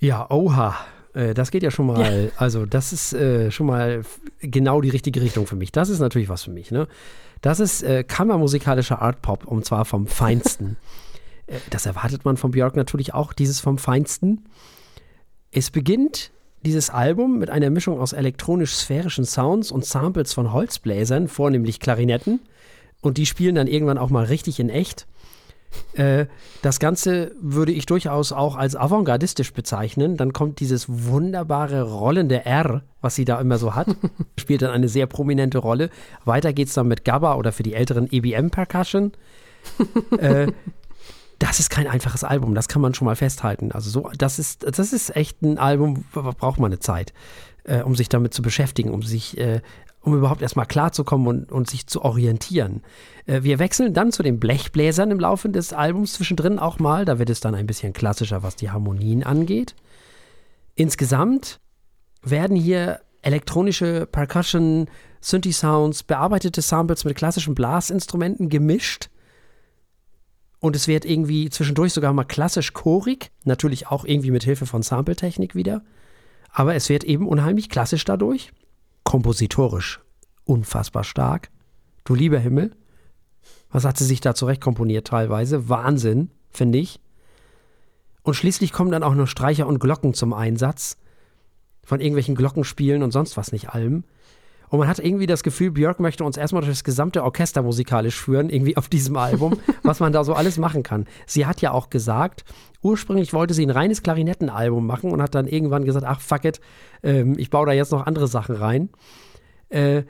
Ja, oha. Äh, das geht ja schon mal, ja. also das ist äh, schon mal genau die richtige Richtung für mich. Das ist natürlich was für mich. Ne? Das ist äh, kammermusikalischer Art Pop und zwar vom Feinsten. Das erwartet man von Björk natürlich auch, dieses vom Feinsten. Es beginnt dieses Album mit einer Mischung aus elektronisch-sphärischen Sounds und Samples von Holzbläsern, vornehmlich Klarinetten. Und die spielen dann irgendwann auch mal richtig in echt. Äh, das Ganze würde ich durchaus auch als avantgardistisch bezeichnen. Dann kommt dieses wunderbare rollende R, was sie da immer so hat, spielt dann eine sehr prominente Rolle. Weiter geht es dann mit Gabba oder für die älteren EBM Percussion. äh, das ist kein einfaches Album, das kann man schon mal festhalten. Also so, das ist, das ist echt ein Album, braucht man eine Zeit, äh, um sich damit zu beschäftigen, um sich äh, um überhaupt erstmal klarzukommen und, und sich zu orientieren. Äh, wir wechseln dann zu den Blechbläsern im Laufe des Albums zwischendrin auch mal. Da wird es dann ein bisschen klassischer, was die Harmonien angeht. Insgesamt werden hier elektronische Percussion, Synthi-Sounds, bearbeitete Samples mit klassischen Blasinstrumenten gemischt. Und es wird irgendwie zwischendurch sogar mal klassisch chorig, natürlich auch irgendwie mit Hilfe von Sampletechnik wieder. Aber es wird eben unheimlich klassisch dadurch kompositorisch unfassbar stark. Du lieber Himmel. Was hat sie sich da zurecht komponiert teilweise? Wahnsinn, finde ich. Und schließlich kommen dann auch noch Streicher und Glocken zum Einsatz. Von irgendwelchen Glockenspielen und sonst was nicht allem. Und man hat irgendwie das Gefühl, Björk möchte uns erstmal durch das gesamte Orchester musikalisch führen, irgendwie auf diesem Album, was man da so alles machen kann. Sie hat ja auch gesagt, ursprünglich wollte sie ein reines Klarinettenalbum machen und hat dann irgendwann gesagt, ach fuck it, ähm, ich baue da jetzt noch andere Sachen rein. Äh,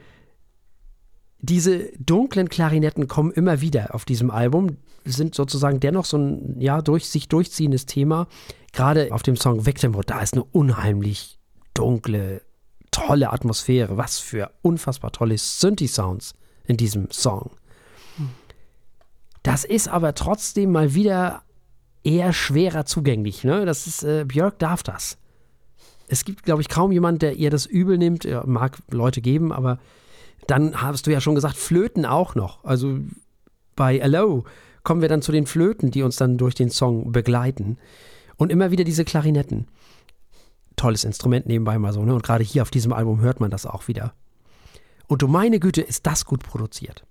diese dunklen Klarinetten kommen immer wieder auf diesem Album, sind sozusagen dennoch so ein ja, durch, sich durchziehendes Thema. Gerade auf dem Song Victimhood, da ist eine unheimlich dunkle, tolle Atmosphäre. Was für unfassbar tolle Synthi-Sounds in diesem Song. Das ist aber trotzdem mal wieder eher schwerer zugänglich. Ne? Das ist, äh, Björk darf das. Es gibt, glaube ich, kaum jemand, der ihr das übel nimmt. Ja, mag Leute geben, aber dann hast du ja schon gesagt, Flöten auch noch. Also bei Hello kommen wir dann zu den Flöten, die uns dann durch den Song begleiten. Und immer wieder diese Klarinetten tolles Instrument nebenbei mal so, ne? Und gerade hier auf diesem Album hört man das auch wieder. Und du meine Güte, ist das gut produziert.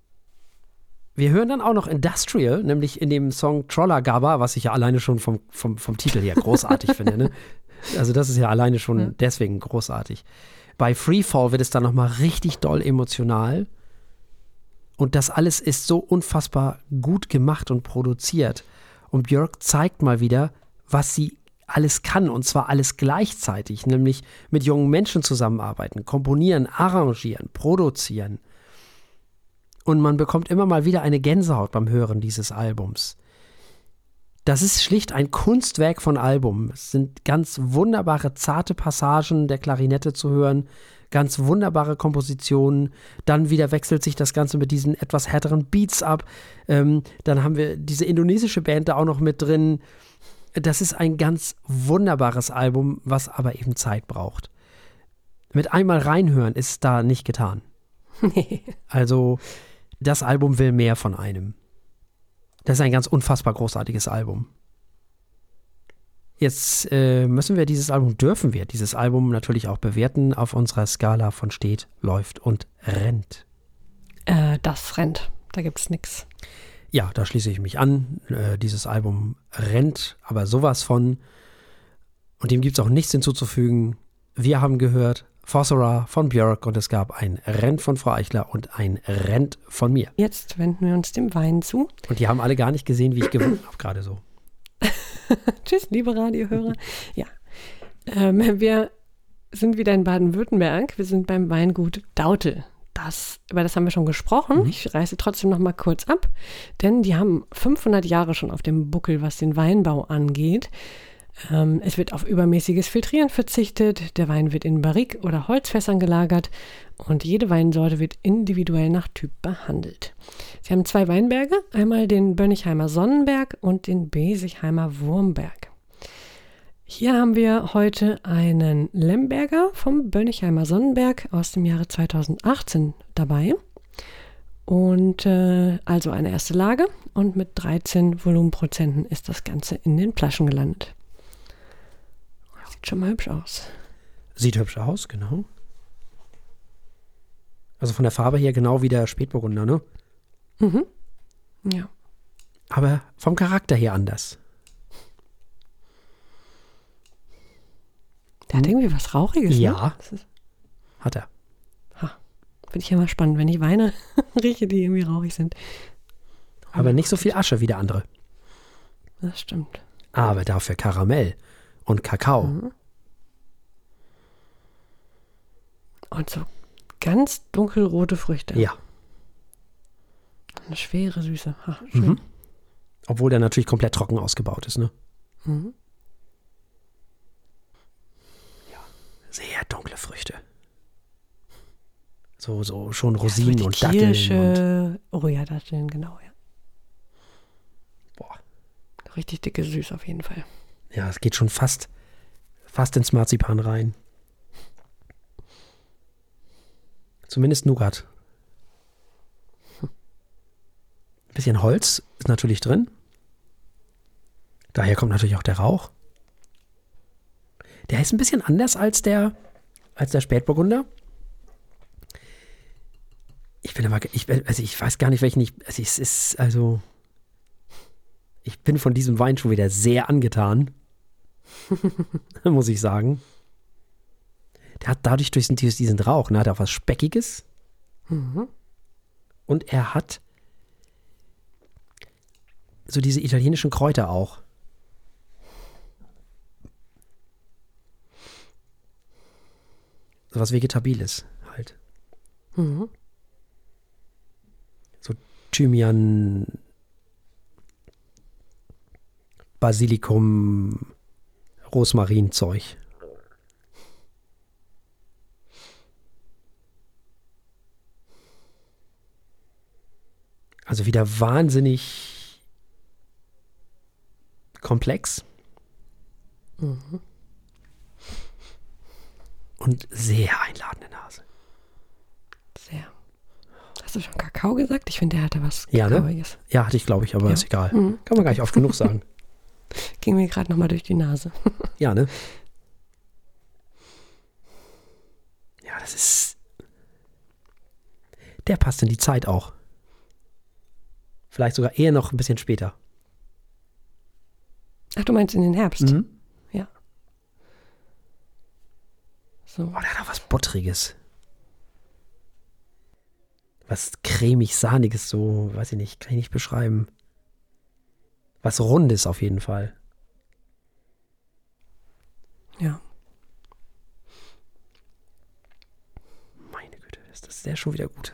Wir hören dann auch noch Industrial, nämlich in dem Song Troller Gaba, was ich ja alleine schon vom, vom, vom Titel her großartig finde. Ne? Also das ist ja alleine schon ja. deswegen großartig. Bei Freefall wird es dann nochmal richtig doll emotional. Und das alles ist so unfassbar gut gemacht und produziert. Und Björk zeigt mal wieder, was sie alles kann und zwar alles gleichzeitig, nämlich mit jungen Menschen zusammenarbeiten, komponieren, arrangieren, produzieren. Und man bekommt immer mal wieder eine Gänsehaut beim Hören dieses Albums. Das ist schlicht ein Kunstwerk von Album. Es sind ganz wunderbare, zarte Passagen der Klarinette zu hören, ganz wunderbare Kompositionen. Dann wieder wechselt sich das Ganze mit diesen etwas härteren Beats ab. Ähm, dann haben wir diese indonesische Band da auch noch mit drin. Das ist ein ganz wunderbares Album, was aber eben Zeit braucht. Mit einmal reinhören ist da nicht getan. Also, das Album will mehr von einem. Das ist ein ganz unfassbar großartiges Album. Jetzt äh, müssen wir dieses Album, dürfen wir dieses Album natürlich auch bewerten auf unserer Skala von steht, läuft und rennt. Äh, das rennt. Da gibt es nichts. Ja, da schließe ich mich an. Äh, dieses Album rennt, aber sowas von. Und dem gibt es auch nichts hinzuzufügen. Wir haben gehört Fossora von Björk und es gab ein Rent von Frau Eichler und ein Rent von mir. Jetzt wenden wir uns dem Wein zu. Und die haben alle gar nicht gesehen, wie ich gewonnen habe, gerade so. Tschüss, liebe Radiohörer. Ja, ähm, wir sind wieder in Baden-Württemberg. Wir sind beim Weingut Daute. Das, über das haben wir schon gesprochen. Mhm. Ich reiße trotzdem noch mal kurz ab, denn die haben 500 Jahre schon auf dem Buckel, was den Weinbau angeht. Ähm, es wird auf übermäßiges Filtrieren verzichtet. Der Wein wird in Barrik oder Holzfässern gelagert und jede Weinsorte wird individuell nach Typ behandelt. Sie haben zwei Weinberge, einmal den Bönnigheimer Sonnenberg und den Besigheimer Wurmberg. Hier haben wir heute einen Lemberger vom Bönnigheimer Sonnenberg aus dem Jahre 2018 dabei. Und äh, also eine erste Lage und mit 13 Volumenprozenten ist das Ganze in den Flaschen gelandet. Sieht schon mal hübsch aus. Sieht hübsch aus, genau. Also von der Farbe her genau wie der Spätburgunder, ne? Mhm. Ja. Aber vom Charakter her anders. Der hat irgendwie was Rauchiges, Ja. Ne? Hat er. Finde ich ja mal spannend, wenn ich Weine rieche, die irgendwie rauchig sind. Aber nicht so viel Asche wie der andere. Das stimmt. Aber dafür Karamell und Kakao. Mhm. Und so ganz dunkelrote Früchte. Ja. Eine schwere Süße. Schön. Mhm. Obwohl der natürlich komplett trocken ausgebaut ist, ne? Mhm. Sehr dunkle Früchte. So, so schon Rosinen so und Datteln. Kirsche. Oh ja, Datteln, genau, ja. Boah. Richtig dicke Süß auf jeden Fall. Ja, es geht schon fast, fast ins Marzipan rein. Zumindest Nougat. Ein bisschen Holz ist natürlich drin. Daher kommt natürlich auch der Rauch. Der ist ein bisschen anders als der, als der Spätburgunder. Ich bin aber, ich, also ich weiß gar nicht, welchen ich, also es ist, also, ich bin von diesem Wein schon wieder sehr angetan. muss ich sagen. Der hat dadurch durch diesen Rauch, ne, hat er auch was Speckiges. Mhm. Und er hat so diese italienischen Kräuter auch. Was Vegetabiles halt. Mhm. So Thymian, Basilikum, Rosmarinzeug. Also wieder wahnsinnig komplex. Mhm. Und sehr einladende Nase. Sehr. Hast du schon Kakao gesagt? Ich finde, der hatte was Ja, ne? Ja, hatte ich, glaube ich, aber Ja. ist egal. Mhm. Kann man gar nicht oft genug sagen. Ging mir gerade nochmal durch die Nase. Ja, ne? Ja, das ist. Der passt in die Zeit auch. Vielleicht sogar eher noch ein bisschen später. Ach, du meinst in den Herbst? Mhm. So. Oh, der hat auch was Buttriges. Was cremig-sahniges, so, weiß ich nicht, kann ich nicht beschreiben. Was Rundes auf jeden Fall. Ja. Meine Güte, ist das der schon wieder gut.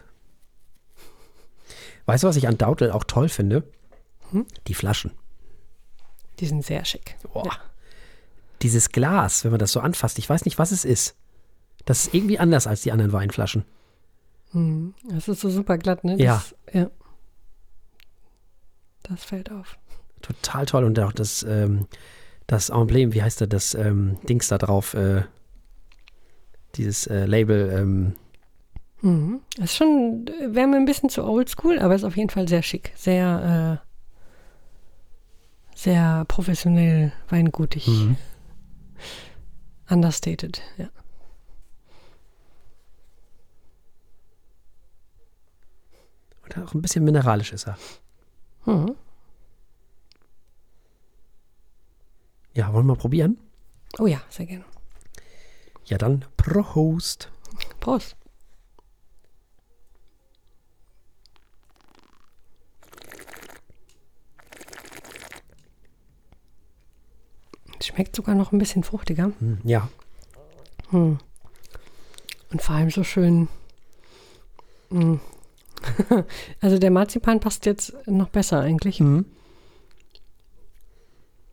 Weißt du, was ich an Dautel auch toll finde? Hm? Die Flaschen. Die sind sehr schick. Boah. Ja. Dieses Glas, wenn man das so anfasst, ich weiß nicht, was es ist. Das ist irgendwie anders als die anderen Weinflaschen. Hm. Das ist so super glatt, ne? Ja. Das, ja. Das fällt auf. Total toll. Und auch das, ähm, das Emblem, wie heißt da, das ähm, Dings da drauf, äh, dieses äh, Label, ähm, Mhm. Das ist schon, wäre mir ein bisschen zu oldschool, aber ist auf jeden Fall sehr schick. Sehr, äh, sehr professionell, weingutig. Mhm. Understated, ja. Und auch ein bisschen mineralisch ist er. Mhm. Ja, wollen wir probieren? Oh ja, sehr gerne. Ja, dann Prost. Prost. Schmeckt sogar noch ein bisschen fruchtiger. Hm, Ja, Hm. Und vor allem so schön. Hm. also der Marzipan passt jetzt noch besser eigentlich. Mhm.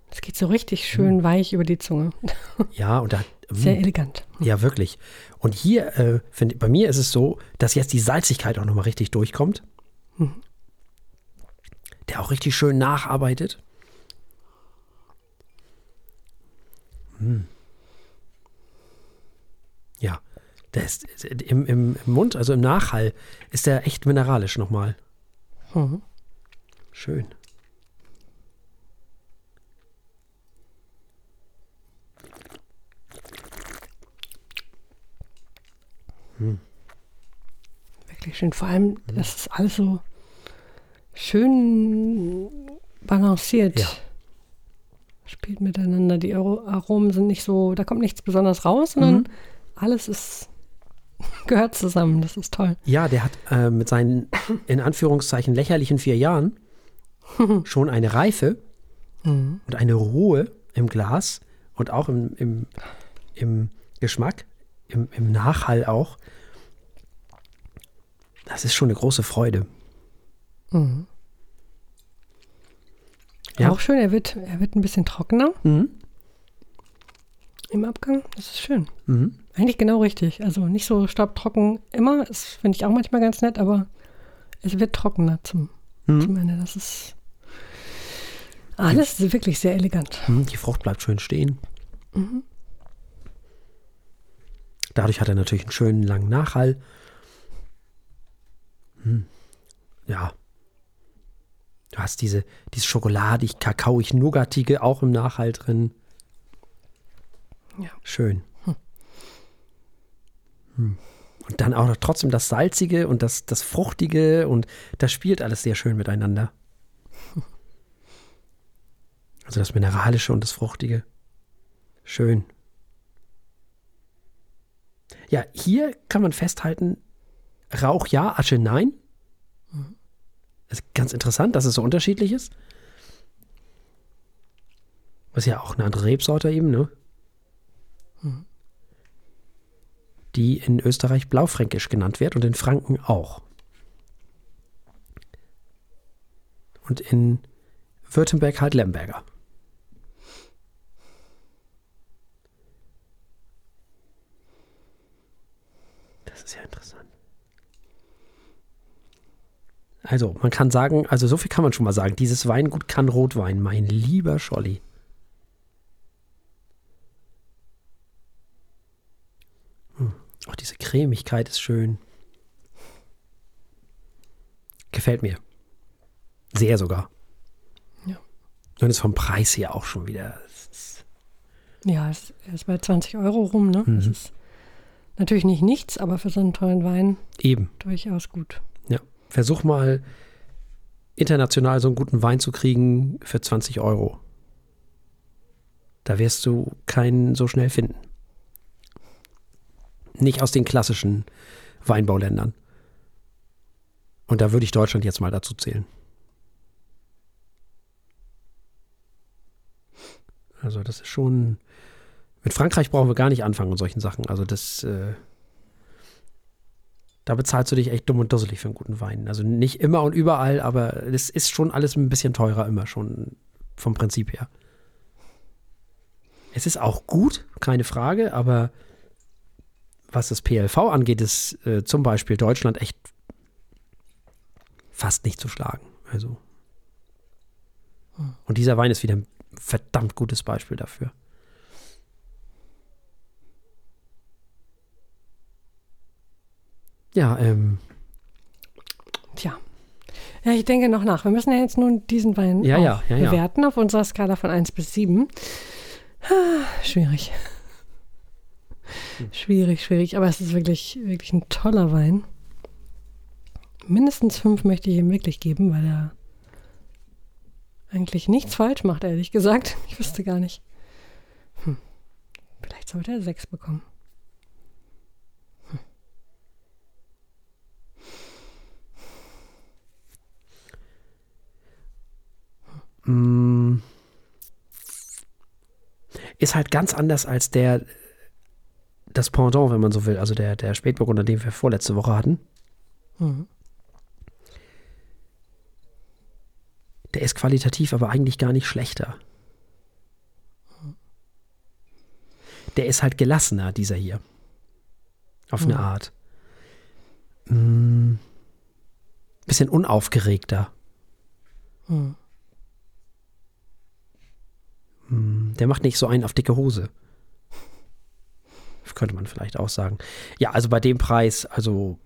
Es geht so richtig schön weich über die Zunge. ja, und da, Sehr hm, elegant. ja, wirklich. Und hier, äh, find, bei mir ist es so, dass jetzt die Salzigkeit auch nochmal richtig durchkommt. Mhm. Der auch richtig schön nacharbeitet. Hm. Ja, der ist im, im, im Mund, also im Nachhall, ist der echt mineralisch nochmal. Mhm. Schön. Wirklich schön. Vor allem, das ist alles so schön balanciert. Ja. Spielt miteinander. Die Aro- Aromen sind nicht so, da kommt nichts besonders raus, sondern Mhm. alles ist gehört zusammen. Das ist toll. Ja, der hat äh, mit seinen in Anführungszeichen lächerlichen vier Jahren schon eine Reife Mhm. und eine Ruhe im Glas und auch im, im, im Geschmack, im, im Nachhall auch. Das ist schon eine große Freude. Mhm. Ja. Auch schön, er wird, er wird ein bisschen trockener Mhm. im Abgang. Das ist schön. Mhm. Eigentlich genau richtig. Also nicht so staubtrocken immer. Das finde ich auch manchmal ganz nett, aber es wird trockener zum, Mhm. zum Ende. Das ist alles wirklich sehr elegant. Mhm. Die Frucht bleibt schön stehen. Mhm. Dadurch hat er natürlich einen schönen langen Nachhall. Hm. Ja. Du hast diese, diese schokoladig, kakaoig, nougatige auch im Nachhall drin. Ja. Schön. Und dann auch noch trotzdem das Salzige und das, das Fruchtige und das spielt alles sehr schön miteinander. Also das Mineralische und das Fruchtige. Schön. Ja, hier kann man festhalten, Rauch ja, Asche nein. Das ist ganz interessant, dass es so unterschiedlich ist. Ist ja auch eine andere Rebsorte eben, ne? Die in Österreich Blaufränkisch genannt wird und in Franken auch. Und in Württemberg halt Lemberger. Das ist ja interessant. Also, man kann sagen, also so viel kann man schon mal sagen. Dieses Weingut kann Rotwein, mein lieber Scholli. Auch diese Cremigkeit ist schön. Gefällt mir. Sehr sogar. Ja. Und ist vom Preis her auch schon wieder. Ja, es ist bei 20 Euro rum. Ne? Das Mhm. ist natürlich nicht nichts, aber für so einen tollen Wein Eben. durchaus gut. Ja. Versuch mal international so einen guten Wein zu kriegen für 20 Euro. Da wirst du keinen so schnell finden. Nicht aus den klassischen Weinbauländern. Und da würde ich Deutschland jetzt mal dazu zählen. Also das ist schon. Mit Frankreich brauchen wir gar nicht anfangen und solchen Sachen. Also das. Äh, da bezahlst du dich echt dumm und dusselig für einen guten Wein. Also nicht immer und überall, aber es ist schon alles ein bisschen teurer immer schon vom Prinzip her. Es ist auch gut, keine Frage, aber was das PLV angeht, ist äh, zum Beispiel Deutschland echt fast nicht zu schlagen. Also. Und dieser Wein ist wieder ein verdammt gutes Beispiel dafür. Ja, ähm. Tja. Ja, ich denke noch nach. Wir müssen ja jetzt nun diesen Wein ja, ja, ja, bewerten auf unserer Skala von 1 bis 7. Schwierig. Hm. Schwierig, schwierig. Aber es ist wirklich, wirklich ein toller Wein. Mindestens 5 möchte ich ihm wirklich geben, weil er eigentlich nichts falsch macht, ehrlich gesagt. Ich wüsste gar nicht. Hm. Vielleicht sollte er 6 bekommen. Mm. Ist halt ganz anders als der, das Pendant, wenn man so will, also der, der Spätburgunder, den wir vorletzte Woche hatten. Mhm. Der ist qualitativ aber eigentlich gar nicht schlechter. Der ist halt gelassener, dieser hier. Auf mhm. eine Art. Mm. Bisschen unaufgeregter. Mhm. Hm, der macht nicht so einen auf dicke Hose. Könnte man vielleicht auch sagen. Ja, also bei dem Preis, also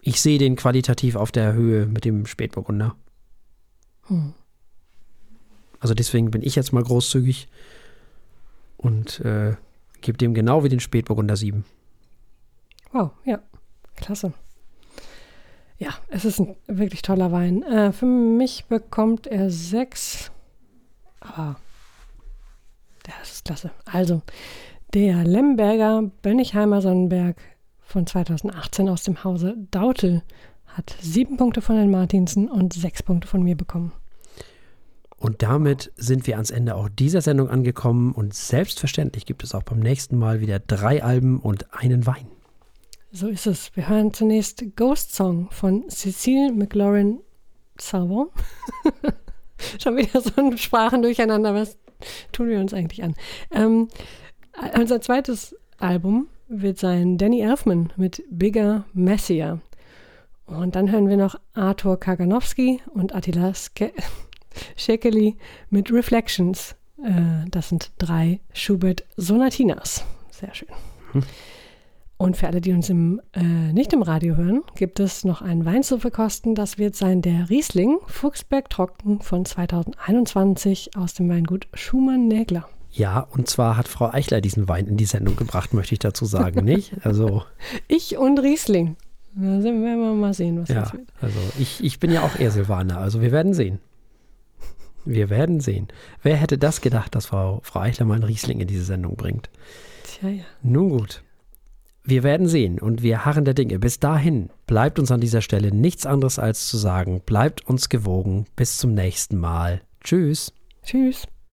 ich sehe den qualitativ auf der Höhe mit dem Spätburgunder. Hm. Also deswegen bin ich jetzt mal großzügig und äh, gebe dem genau wie den Spätburgunder 7. Wow, ja, klasse. Ja, es ist ein wirklich toller Wein. Äh, für mich bekommt er sechs. Aber das ist klasse. Also, der Lemberger Bönnigheimer Sonnenberg von 2018 aus dem Hause Dautel hat sieben Punkte von Herrn Martinsen und sechs Punkte von mir bekommen. Und damit sind wir ans Ende auch dieser Sendung angekommen und selbstverständlich gibt es auch beim nächsten Mal wieder drei Alben und einen Wein. So ist es. Wir hören zunächst Ghost Song von Cecile McLaurin Salvo. Schon wieder so ein Sprachen durcheinander. Was tun wir uns eigentlich an? Ähm, unser zweites Album wird sein Danny Elfman mit Bigger, Messier. Und dann hören wir noch Arthur Kaganowski und Attila Shekeli mit Reflections. Äh, das sind drei Schubert-Sonatinas. Sehr schön. Hm. Und für alle, die uns im, äh, nicht im Radio hören, gibt es noch einen Wein zu verkosten. Das wird sein der Riesling Fuchsberg Trocken von 2021 aus dem Weingut Schumann-Nägler. Ja, und zwar hat Frau Eichler diesen Wein in die Sendung gebracht, möchte ich dazu sagen, nicht? Also ich und Riesling. Da werden wir mal sehen, was ja, das wird. Also ich, ich bin ja auch eher Silvaner, also wir werden sehen. Wir werden sehen. Wer hätte das gedacht, dass Frau, Frau Eichler mal einen Riesling in diese Sendung bringt? Tja, ja. Nun gut. Wir werden sehen und wir harren der Dinge. Bis dahin bleibt uns an dieser Stelle nichts anderes als zu sagen, bleibt uns gewogen. Bis zum nächsten Mal. Tschüss. Tschüss.